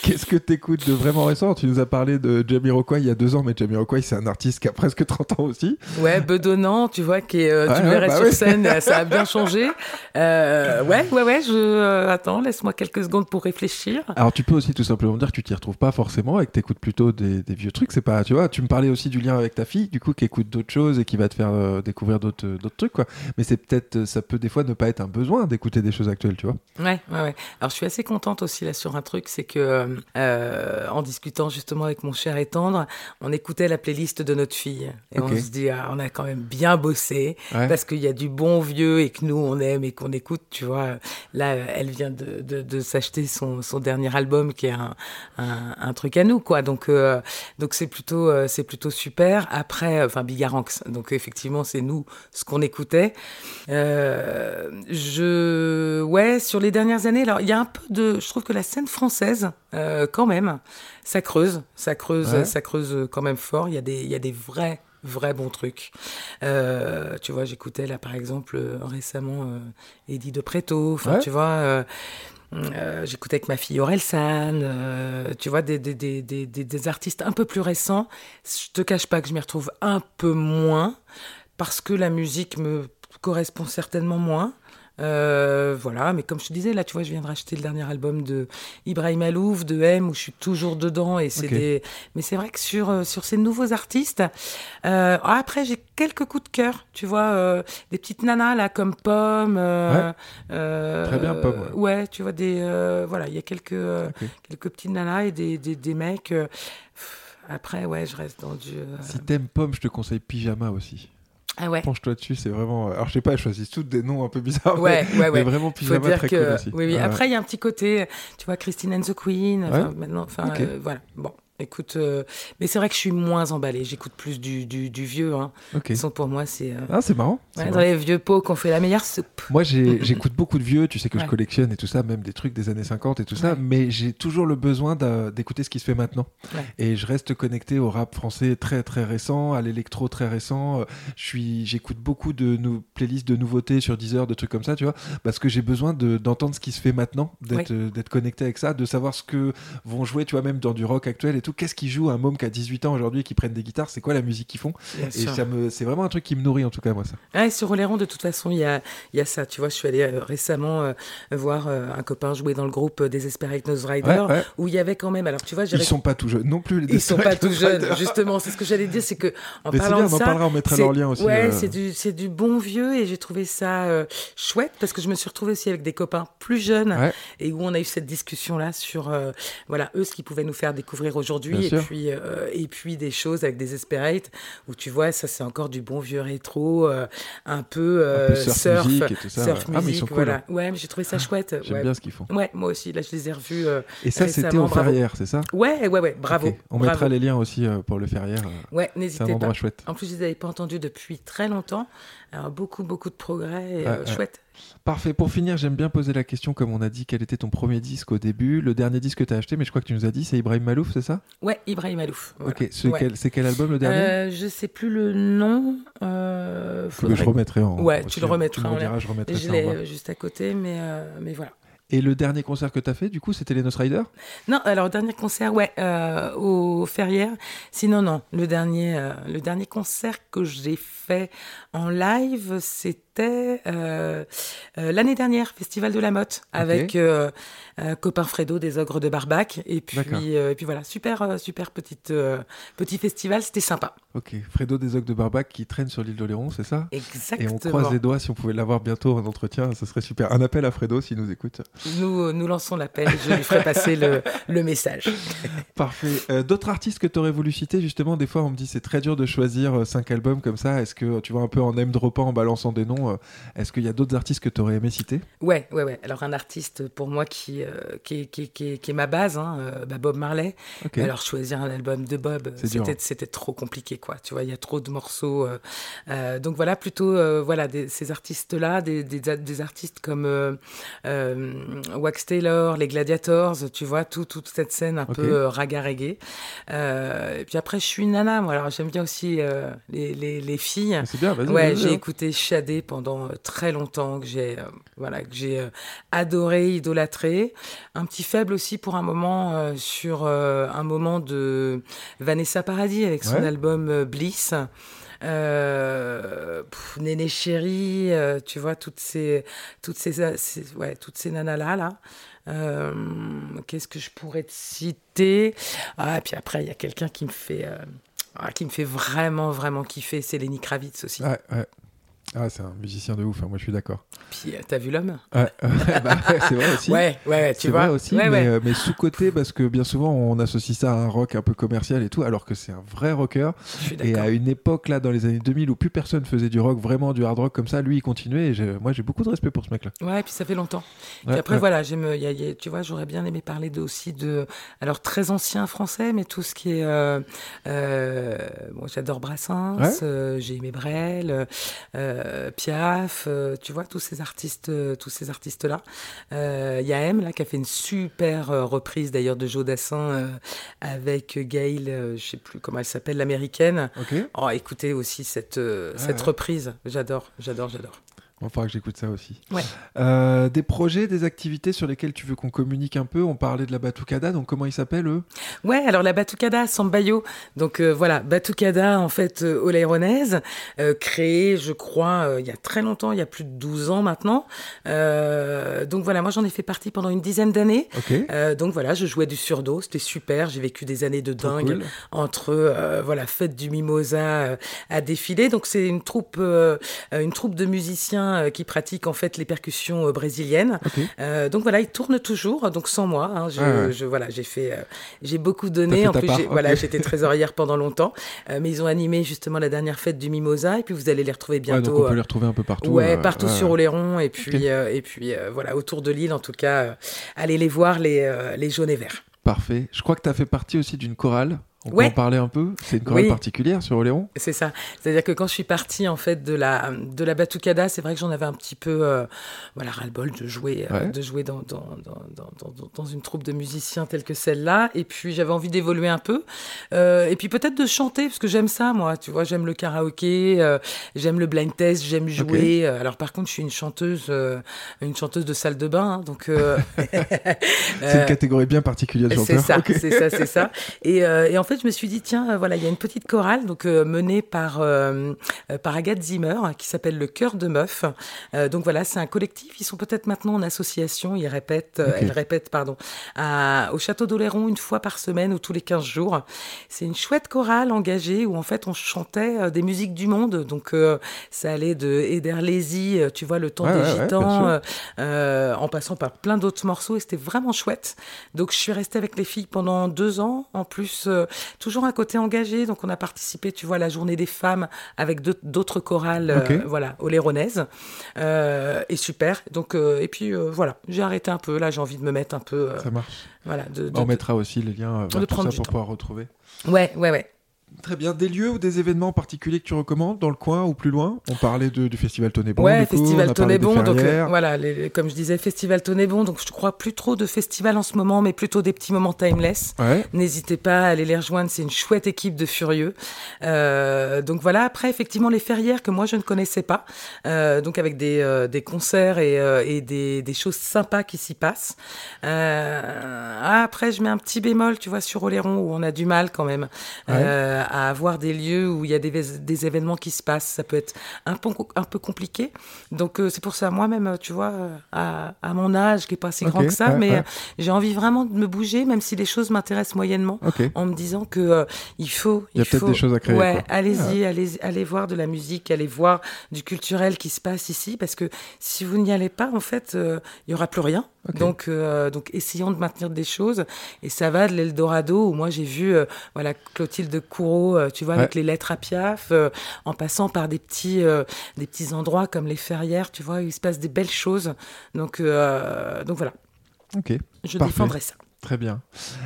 Qu'est-ce que t'écoutes de vraiment récent? Tu nous as parlé de Jamiroquai il y a deux ans, mais Jamiroquai c'est un artiste qui a presque 30 ans aussi. Ouais, bedonnant, tu vois, qui est, euh, tu le ouais, verrais bah sur scène, ça a bien changé. Euh, ouais, ouais, ouais, je euh, attends, laisse-moi quelques secondes pour réfléchir. Alors tu peux aussi tout simplement dire que tu t'y retrouves pas forcément et que t'écoutes plutôt des, des vieux trucs. C'est pas, tu vois, tu me parlais aussi du lien avec ta fille, du coup qui écoute d'autres choses et qui va te faire euh, découvrir d'autres d'autres trucs quoi. Mais c'est peut-être, ça peut des fois ne pas être un besoin d'écouter des choses actuelles, tu vois. Ouais, ouais, ouais. Alors, je suis assez contente aussi là sur un truc, c'est que euh, euh, en discutant justement avec mon cher et tendre, on écoutait la playlist de notre fille. Et on se dit, ah, on a quand même bien bossé, Ouais. parce qu'il y a du bon vieux et que nous, on aime et qu'on écoute, tu vois. Là, elle vient de, de, de s'acheter son, son dernier album, qui est un, un, un truc à nous, quoi. Donc, euh, donc c'est plutôt, euh, c'est plutôt super. Après, enfin, Bigaranx. Donc, effectivement, c'est nous ce qu'on écoutait. Je, ouais, sur les dernières années, alors il y a un peu de, je trouve que la scène française, euh, quand même, ça creuse, ça creuse, Ouais. ça creuse quand même fort. Il y a des, il y a des vrais, vrais bons trucs. Euh, tu vois, j'écoutais là par exemple euh, récemment euh, Eddie de Preto. Enfin, Ouais. tu vois. euh, euh, J'écoutais avec ma fille Aurel San, euh, tu vois, des, des, des, des, des- des artistes un peu plus récents. Je te cache pas que je m'y retrouve un peu moins parce que la musique me correspond certainement moins. Euh, voilà, mais comme je te disais, là, tu vois, je viens de racheter le dernier album de Ibrahim Alouf, de M, où je suis toujours dedans. Et c'est des... Mais c'est vrai que sur, euh, sur ces nouveaux artistes, euh, ah, après, j'ai quelques coups de cœur, tu vois, euh, des petites nanas, là, comme Pomme. euh, Ouais. Très bien, Pomme, ouais. Ouais, tu vois, des. euh, voilà, il y a quelques, quelques petites nanas et des, des, des mecs. après, ouais, je reste dans du. Si t'aimes Pomme, je te conseille Pyjama aussi. Ah ouais. Penche-toi dessus, c'est vraiment. Alors, je sais pas, elles choisissent toutes des noms un peu bizarres. Ouais, mais, ouais, ouais. mais vraiment Faut Pyjama dire très que, cool aussi. Oui, oui. Après, il y a un petit côté, tu vois, Christine and the Queen. Enfin, maintenant, enfin, euh, voilà. Bon, écoute, euh, mais c'est vrai que je suis moins emballée. J'écoute plus du, du, du vieux. Hein. Ok. De toute façon, pour moi, c'est. euh, Ah, c'est marrant. ouais, dans marrant. les vieux pots qu'on fait la meilleure soupe. Moi, j'écoute beaucoup de vieux, tu sais que je collectionne et tout ça, même des trucs des années 50 et tout ça, mais j'ai toujours le besoin d'écouter ce qui se fait maintenant. Et je reste connecté au rap français très très récent, à l'électro très récent. Euh, Je suis, j'écoute beaucoup de playlists de nouveautés sur Deezer, de trucs comme ça, tu vois, parce que j'ai besoin de- d'entendre ce qui se fait maintenant, d'être connecté avec ça, de savoir ce que vont jouer, tu vois, même dans du rock actuel et tout. Qu'est-ce qui joue un môme qui a 18 ans aujourd'hui et qui prennent des guitares? C'est quoi la musique qu'ils font? Bien Et sûr. ça me, c'est vraiment un truc qui me nourrit en tout cas moi ça. Ouais, sur Oléron, de toute façon, il y a, il y a ça. Tu vois, je suis allée euh, récemment euh, voir euh, un copain jouer dans le groupe euh, Desperate Nose Rider, Ouais, ouais. où il y avait quand même. Alors, tu vois, Ils sont pas tout jeunes non plus les Ils sont pas tout jeunes, justement. C'est ce que j'allais dire, c'est que en Mais c'est parlant bien, de on en ça, parlera, on mettra leur lien aussi, Ouais, euh. c'est du, c'est du bon vieux et j'ai trouvé ça euh, chouette parce que je me suis retrouvée aussi avec des copains plus jeunes Ouais. et où on a eu cette discussion là sur euh, voilà eux ce qu'ils pouvaient nous faire découvrir aujourd'hui Bien et sûr. puis euh, et puis des choses avec des Desperate où tu vois ça c'est encore du bon vieux rétro euh, un peu, euh, peu surf music et tout ça, surf. Ah, mais ils cool, hein. Ouais, j'ai trouvé ça chouette. J'aime ouais. bien ce qu'ils font. Ouais, moi aussi. Là, je les ai revus. Et ça, c'était au bravo. Ferrières, c'est ça? Ouais, ouais, ouais. Bravo. On bravo. mettra les liens aussi pour le Ferrières. euh. Ouais, C'est n'hésitez un pas. endroit chouette. En plus, je les avais pas entendus depuis très longtemps. Alors, beaucoup, beaucoup de progrès. Et. Chouette. Parfait. Pour finir, j'aime bien poser la question, comme on a dit, quel était ton premier disque au début? Le dernier disque que tu as acheté, mais je crois que tu nous as dit, c'est Ibrahim Malouf, c'est ça? Ouais, Ibrahim Alouf. voilà. Ok. C'est Ouais. quel, album le dernier? Euh, je sais plus le nom. Euh, Que faudrait- je remettrai en. Ouais, aussi, tu le remettras Tu je remettrai Je l'ai euh, juste à côté, mais, euh, mais voilà. Et le dernier concert que tu as fait, du coup, c'était les Nos Riders? Non, alors dernier concert, ouais, euh, au Ferrières. Sinon, non, le dernier, euh, le dernier concert que j'ai fait en live, c'était euh, euh, l'année dernière, Festival de la Motte, avec euh, copain Fredo des Ogres de Barbac. Et puis, et puis voilà, super, super petite, petit festival, c'était sympa. Ok. Fredo des Ogres de Barbac qui traîne sur l'île d'Oléron, c'est ça? Exactement. Et on croise les doigts si on pouvait l'avoir bientôt en entretien, ce serait super. Un appel à Fredo s'il nous écoute. Nous, nous lançons l'appel, je lui ferai passer le, le message. Parfait. D'autres artistes que tu aurais voulu citer, justement, des fois on me dit c'est très dur de choisir cinq albums comme ça. Est-ce que tu vois un peu en name droppant, en balançant des noms, euh, est-ce qu'il y a d'autres artistes que tu aurais aimé citer? Ouais, ouais, ouais. Alors un artiste pour moi qui, euh, qui, est- qui, est- qui, est- qui est ma base, hein, euh, bah, Bob Marley. Alors choisir un album de Bob, c'était hein. c'était trop compliqué, quoi. Tu vois, il y a trop de morceaux. euh, euh, donc voilà, plutôt voilà des- ces artistes-là, des, des, artistes comme Wax Taylor, les Gladiators, tu vois, tout, toute cette scène un peu raga reggae. Et puis après, je suis une nana, moi. Alors j'aime bien aussi les, les, les filles. C'est bien, vas-y. Ouais, j'ai écouté Shadé pendant euh, très longtemps, que j'ai euh, voilà, que j'ai euh, adoré, idolâtré. Un petit faible aussi pour un moment euh, sur un moment de Vanessa Paradis avec son Ouais. album Bliss. Pff, Néné Chéri, tu vois toutes ces toutes ces, ces- ouais toutes ces nanas là là. Euh, Qu'est-ce que je pourrais te citer? Ah, et puis après il y a quelqu'un qui me fait euh, ah, qui me fait vraiment vraiment kiffer, c'est Lenny Kravitz aussi. Ouais, ouais. Ah, c'est un musicien de ouf, hein, moi je suis d'accord. Puis euh, t'as vu l'homme Ouais, ouais, bah, c'est vrai aussi. Ouais, ouais, tu vois. vrai aussi, Ouais, mais, euh, mais sous-côté parce que bien souvent on associe ça à un rock un peu commercial et tout, alors que c'est un vrai rocker. Et à une époque là, dans les années 2000 où plus personne faisait du rock, vraiment du hard rock comme ça, lui il continuait. Et moi j'ai beaucoup de respect pour ce mec-là. Ouais, puis ça fait longtemps. Puis après, voilà, j'aime, tu vois, j'aurais bien aimé parler de, aussi de, alors très ancien français, mais tout ce qui est, euh, euh, bon, j'adore Brassens, j'ai aimé Brel, euh, Piaf, euh, tu vois, tous ces artistes, euh, tous ces artistes-là. Euh, Il y a M, là, qui a fait une super euh, reprise d'ailleurs de Joe Dassin euh, avec Gail, euh, je sais plus comment elle s'appelle, l'américaine. Ok. Oh, écoutez aussi cette, euh, cette ouais. reprise, j'adore, j'adore, j'adore. Il faudra que j'écoute ça aussi. Ouais. Euh, des projets, des activités sur lesquelles tu veux qu'on communique un peu? On parlait de la Batucada, donc comment ils s'appellent eux? Ouais, alors la Batucada Sambayo, donc euh, voilà, Batucada en fait euh, oléronaise, euh, créée je crois il y a très longtemps, il y a plus de 12 ans maintenant. Donc voilà, moi j'en ai fait partie pendant une dizaine d'années. Donc voilà, je jouais du surdo, c'était super, j'ai vécu des années de dingue cool. entre voilà fête du mimosa à défiler. Donc c'est une troupe une troupe de musiciens euh, qui pratiquent en fait les percussions euh, brésiliennes. Euh, donc voilà, ils tournent toujours, donc sans moi. hein, je, Ah ouais. je- voilà, j'ai fait, j'ai beaucoup donné. fait En plus, voilà, j'étais trésorière pendant longtemps. Mais ils ont animé justement la dernière fête du Mimosa, et puis vous allez les retrouver Ouais, bientôt. donc on peut les retrouver un peu partout. Ouais, partout sur Oléron, et puis, et puis voilà, autour de l'île en tout cas, allez les voir, les, les jaunes et verts. Parfait. Je crois que tu as fait partie aussi d'une chorale. On Ouais. peut en parler un peu? C'est une chorale Oui. particulière sur Oléron? C'est ça. C'est-à-dire que quand je suis partie en fait de la de la batucada, c'est vrai que j'en avais un petit peu euh, voilà ras-le-bol de jouer euh, de jouer dans dans, dans, dans, dans- une troupe de musiciens telle que celle-là. Et puis j'avais envie d'évoluer un peu. Euh, et puis peut-être de chanter parce que j'aime ça moi. Tu vois, j'aime le karaoké, j'aime le blind test, j'aime jouer. Alors par contre, je suis une chanteuse une chanteuse de salle de bain, hein, donc. C'est une catégorie bien particulière de c'est ça, c'est ça, c'est ça. Et, et en fait, je me suis dit, tiens, euh, voilà, il y a une petite chorale donc euh, menée par euh, par Agathe Zimmer qui s'appelle le Cœur de Meuf. Euh, donc voilà, c'est un collectif. Ils sont peut-être maintenant en association. Ils répètent, euh, Ok. elles répètent, pardon, à- au château d'Oléron une fois par semaine ou tous les 15 jours. C'est une chouette chorale engagée où en fait on chantait des musiques du monde. Donc ça allait de Ederlézy, euh, tu vois, le temps Ouais, des ouais, gitans, en passant par plein d'autres morceaux et c'était vraiment chouette. Donc je suis restée avec les filles pendant deux ans, en plus toujours un côté engagé. Donc on a participé, tu vois, à la journée des femmes avec d'autres chorales, euh, voilà, oléronaises, euh, et super. Donc euh, et puis voilà, j'ai arrêté un peu. Là j'ai envie de me mettre un peu, Ça marche. voilà, de, de- On mettra aussi les liens vers tout prendre ça pour temps. pouvoir retrouver. ouais, ouais, ouais. Très bien. Des lieux ou des événements particuliers que tu recommandes dans le coin ou plus loin? On parlait de- du festival Tonébon. Ouais, du coup, Festival Tonébon. Donc euh, voilà, les- comme je disais, Festival Tonébon. Donc je crois plus trop de festivals en ce moment, mais plutôt des petits moments timeless. Ouais. N'hésitez pas à aller les rejoindre, c'est une chouette équipe de furieux. Euh, donc voilà, après effectivement les ferrières que moi je ne connaissais pas, euh, donc avec des, des concerts et, et des, des choses sympas qui s'y passent. Après je mets un petit bémol, tu vois, sur Oléron où on a du mal quand même euh, à avoir des lieux où il y a des, des événements qui se passent. Ça peut être un peu, un peu compliqué. Donc euh, c'est pour ça moi-même, tu vois, à, à mon âge qui est pas si grand que ça, ouais, mais ouais. euh, j'ai envie vraiment de me bouger, même si les choses m'intéressent moyennement, en me disant que euh, il faut. Il y a peut-être des choses à créer, Ouais, allez-y, allez, allez voir de la musique, allez voir du culturel qui se passe ici, parce que si vous n'y allez pas, en fait, il y aura plus rien. Donc, euh, donc, essayons de maintenir des choses. Et ça va de l'Eldorado, où moi j'ai vu, euh, voilà, Clotilde Courreau, euh, tu vois, avec les lettres à Piaf, en passant par des petits, des petits endroits comme les Ferrières, tu vois, où il se passe des belles choses. Donc, donc voilà, Ok. je Parfait. défendrai ça. Très bien.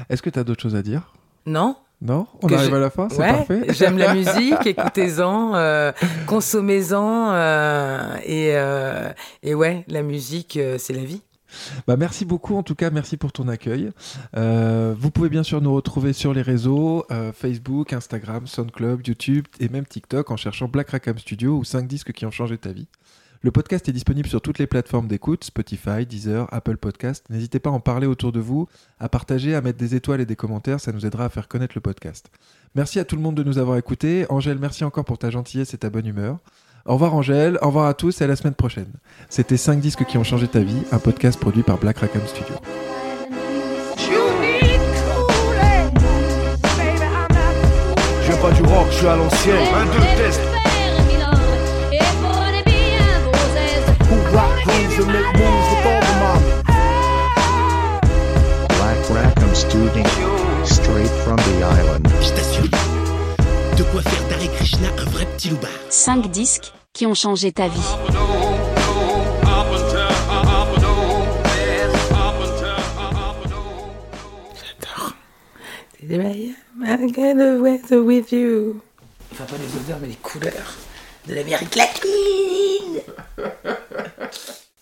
Est-ce que tu as d'autres choses à dire? Non Non? On Que arrive à la fin? C'est Ouais, parfait J'aime la musique, écoutez-en, euh, consommez-en, euh, et, euh, et ouais, la musique, c'est la vie. Bah, merci beaucoup, en tout cas, merci pour ton accueil. Euh, vous pouvez bien sûr nous retrouver sur les réseaux euh, Facebook, Instagram, SoundCloud, YouTube et même TikTok en cherchant Black Rackham Studio ou 5 disques qui ont changé ta vie. Le podcast est disponible sur toutes les plateformes d'écoute, Spotify, Deezer, Apple Podcast. N'hésitez pas à en parler autour de vous, à partager, à mettre des étoiles et des commentaires, ça nous aidera à faire connaître le podcast. Merci à tout le monde de nous avoir écoutés. Angèle, merci encore pour ta gentillesse et ta bonne humeur. Au revoir Angèle, au revoir à tous et à la semaine prochaine. C'était 5 disques qui ont changé ta vie, un podcast produit par Black Rackham Studio. Je pas du rock, je suis à l'ancienne. Un, test. Black Rackham Studio, straight from the island. Et pour les billes Krishna, un vrai petit loupard. 5 disques qui ont changé ta vie. I get the weather with you. Enfin, pas les odeurs, mais les couleurs de l'Amérique latine.